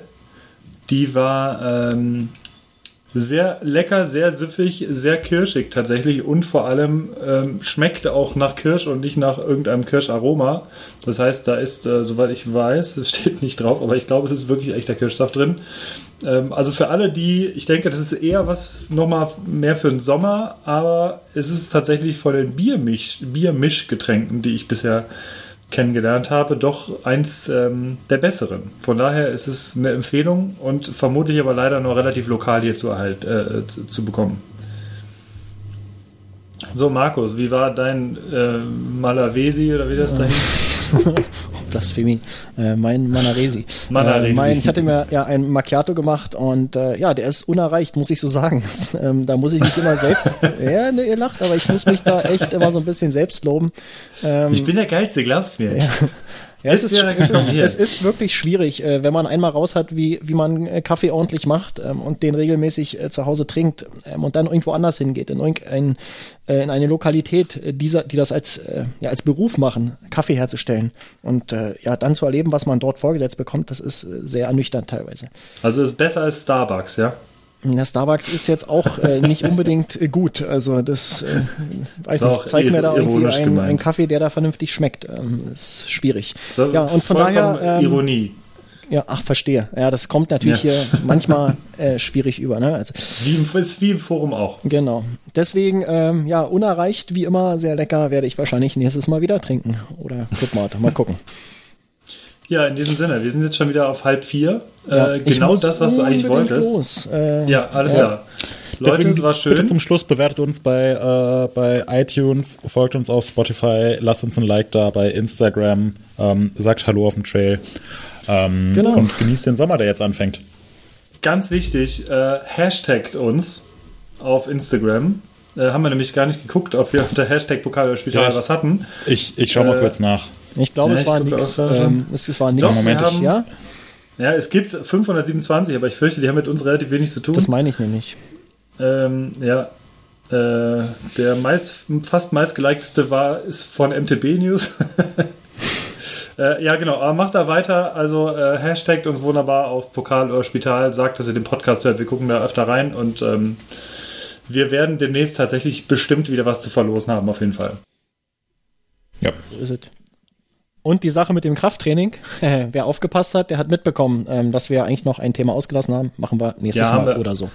die war ähm, sehr lecker, sehr süffig, sehr kirschig tatsächlich und vor allem ähm, schmeckte auch nach Kirsch und nicht nach irgendeinem Kirscharoma. Das heißt, da ist, äh, soweit ich weiß, es steht nicht drauf, aber ich glaube, es ist wirklich echter Kirschsaft drin. Ähm, also für alle, die, ich denke, das ist eher was nochmal mehr für den Sommer, aber es ist tatsächlich von den Biermisch, Biermischgetränken, die ich bisher kennengelernt habe, doch eins ähm, der besseren. Von daher ist es eine Empfehlung und vermutlich aber leider nur relativ lokal hier zu, erhalt, äh, zu, zu bekommen. So, Markus, wie war dein äh, Malavesi oder wie das da hieß? Blasphemie. Äh, mein Manaresi. Manaresi. Äh, mein, ich hatte mir ja ein Macchiato gemacht und äh, ja, der ist unerreicht, muss ich so sagen. Das, ähm, da muss ich mich immer selbst, ja, ne, ihr lacht, aber ich muss mich da echt immer so ein bisschen selbst loben. Ähm, Ich bin der Geilste, glaub's mir. Ja, es Ist ja es, ist, es ist wirklich schwierig, äh, wenn man einmal raus hat, wie, wie man äh, Kaffee ordentlich macht ähm, und den regelmäßig äh, zu Hause trinkt ähm, und dann irgendwo anders hingeht, in, irgendein, in eine Lokalität, dieser, die das als, ja, als Beruf machen, Kaffee herzustellen und ja, dann zu erleben, was man dort vorgesetzt bekommt, das ist sehr ernüchternd teilweise. Also ist besser als Starbucks, ja? Der Starbucks ist jetzt auch äh, nicht unbedingt äh, gut. Also das äh, weiß War nicht, auch zeig mir da irgendwie einen, einen Kaffee, der da vernünftig schmeckt. Ähm, ist schwierig. Ja, und von daher. Ähm, Ironie. Ja, ach, verstehe. Ja, das kommt natürlich Ja. hier manchmal äh, schwierig über. Ne? Also, Wie im, ist wie im Forum auch. genau. Deswegen, ähm, ja, unerreicht, wie immer, sehr lecker, werde ich wahrscheinlich nächstes Mal wieder trinken. Oder guck mal, mal gucken. Ja, in diesem Sinne, wir sind jetzt schon wieder auf halb vier. Ja, äh, genau das, was du eigentlich wolltest. Äh, Ja, alles Ja. klar. Leute, es war Bitte schön. zum Schluss bewertet uns bei, äh, bei iTunes, folgt uns auf Spotify, lasst uns ein Like da bei Instagram, ähm, sagt Hallo auf dem Trail ähm, Genau. und genießt den Sommer, der jetzt anfängt. Ganz wichtig, äh, hashtagt uns auf Instagram. Äh, haben wir nämlich gar nicht geguckt, ob wir unter Hashtag Pokal oder Spital Ja, ich- was hatten. Ich, ich schau mal Äh, kurz nach. Ich glaube, Ja, es war nix. Ähm, es, es war. Doch, Moment, wir haben, ja, ja, es gibt 527, aber ich fürchte, die haben mit uns relativ wenig zu tun. das meine ich nämlich. Ähm, ja, äh, der meist, fast meistgeliketeste war, ist von MTB News. Äh, ja, genau. Aber macht da weiter. Also äh, hashtagt uns wunderbar auf Pokal oder Spital. Sagt, dass ihr den Podcast hört. Wir gucken da öfter rein und ähm, wir werden demnächst tatsächlich bestimmt wieder was zu verlosen haben, auf jeden Fall. Ja. So ist es. Und die Sache mit dem Krafttraining, wer aufgepasst hat, der hat mitbekommen, ähm, dass wir eigentlich noch ein Thema ausgelassen haben. Machen wir nächstes Ja, haben Mal wir. oder so.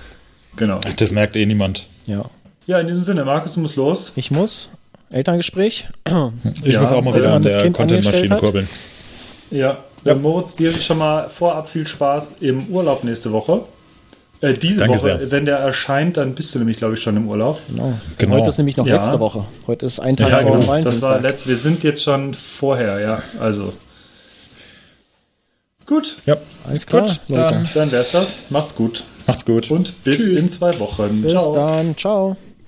Genau. Ach, das merkt eh niemand. Ja. Ja, in diesem Sinne, Markus, du musst los. Ich muss. Elterngespräch. Ich Ja, muss auch mal wieder an der Content-Maschine kurbeln. Ja. ja. Moritz, dir schon mal vorab viel Spaß im Urlaub nächste Woche. Äh, diese Danke Woche, sehr. wenn der erscheint, dann bist du nämlich, glaube ich, schon im Urlaub. Genau. Genau. Heute ist nämlich noch Ja. letzte Woche. Heute ist ein Tag Ja, vor genau. Das war letzt, wir sind jetzt schon vorher, ja. Also. Gut, Ja. Alles klar, Gut, Leute. dann dann wär's das. Macht's gut. macht's gut. Und bis Tschüss. in zwei Wochen. Bis Ciao. dann. Ciao.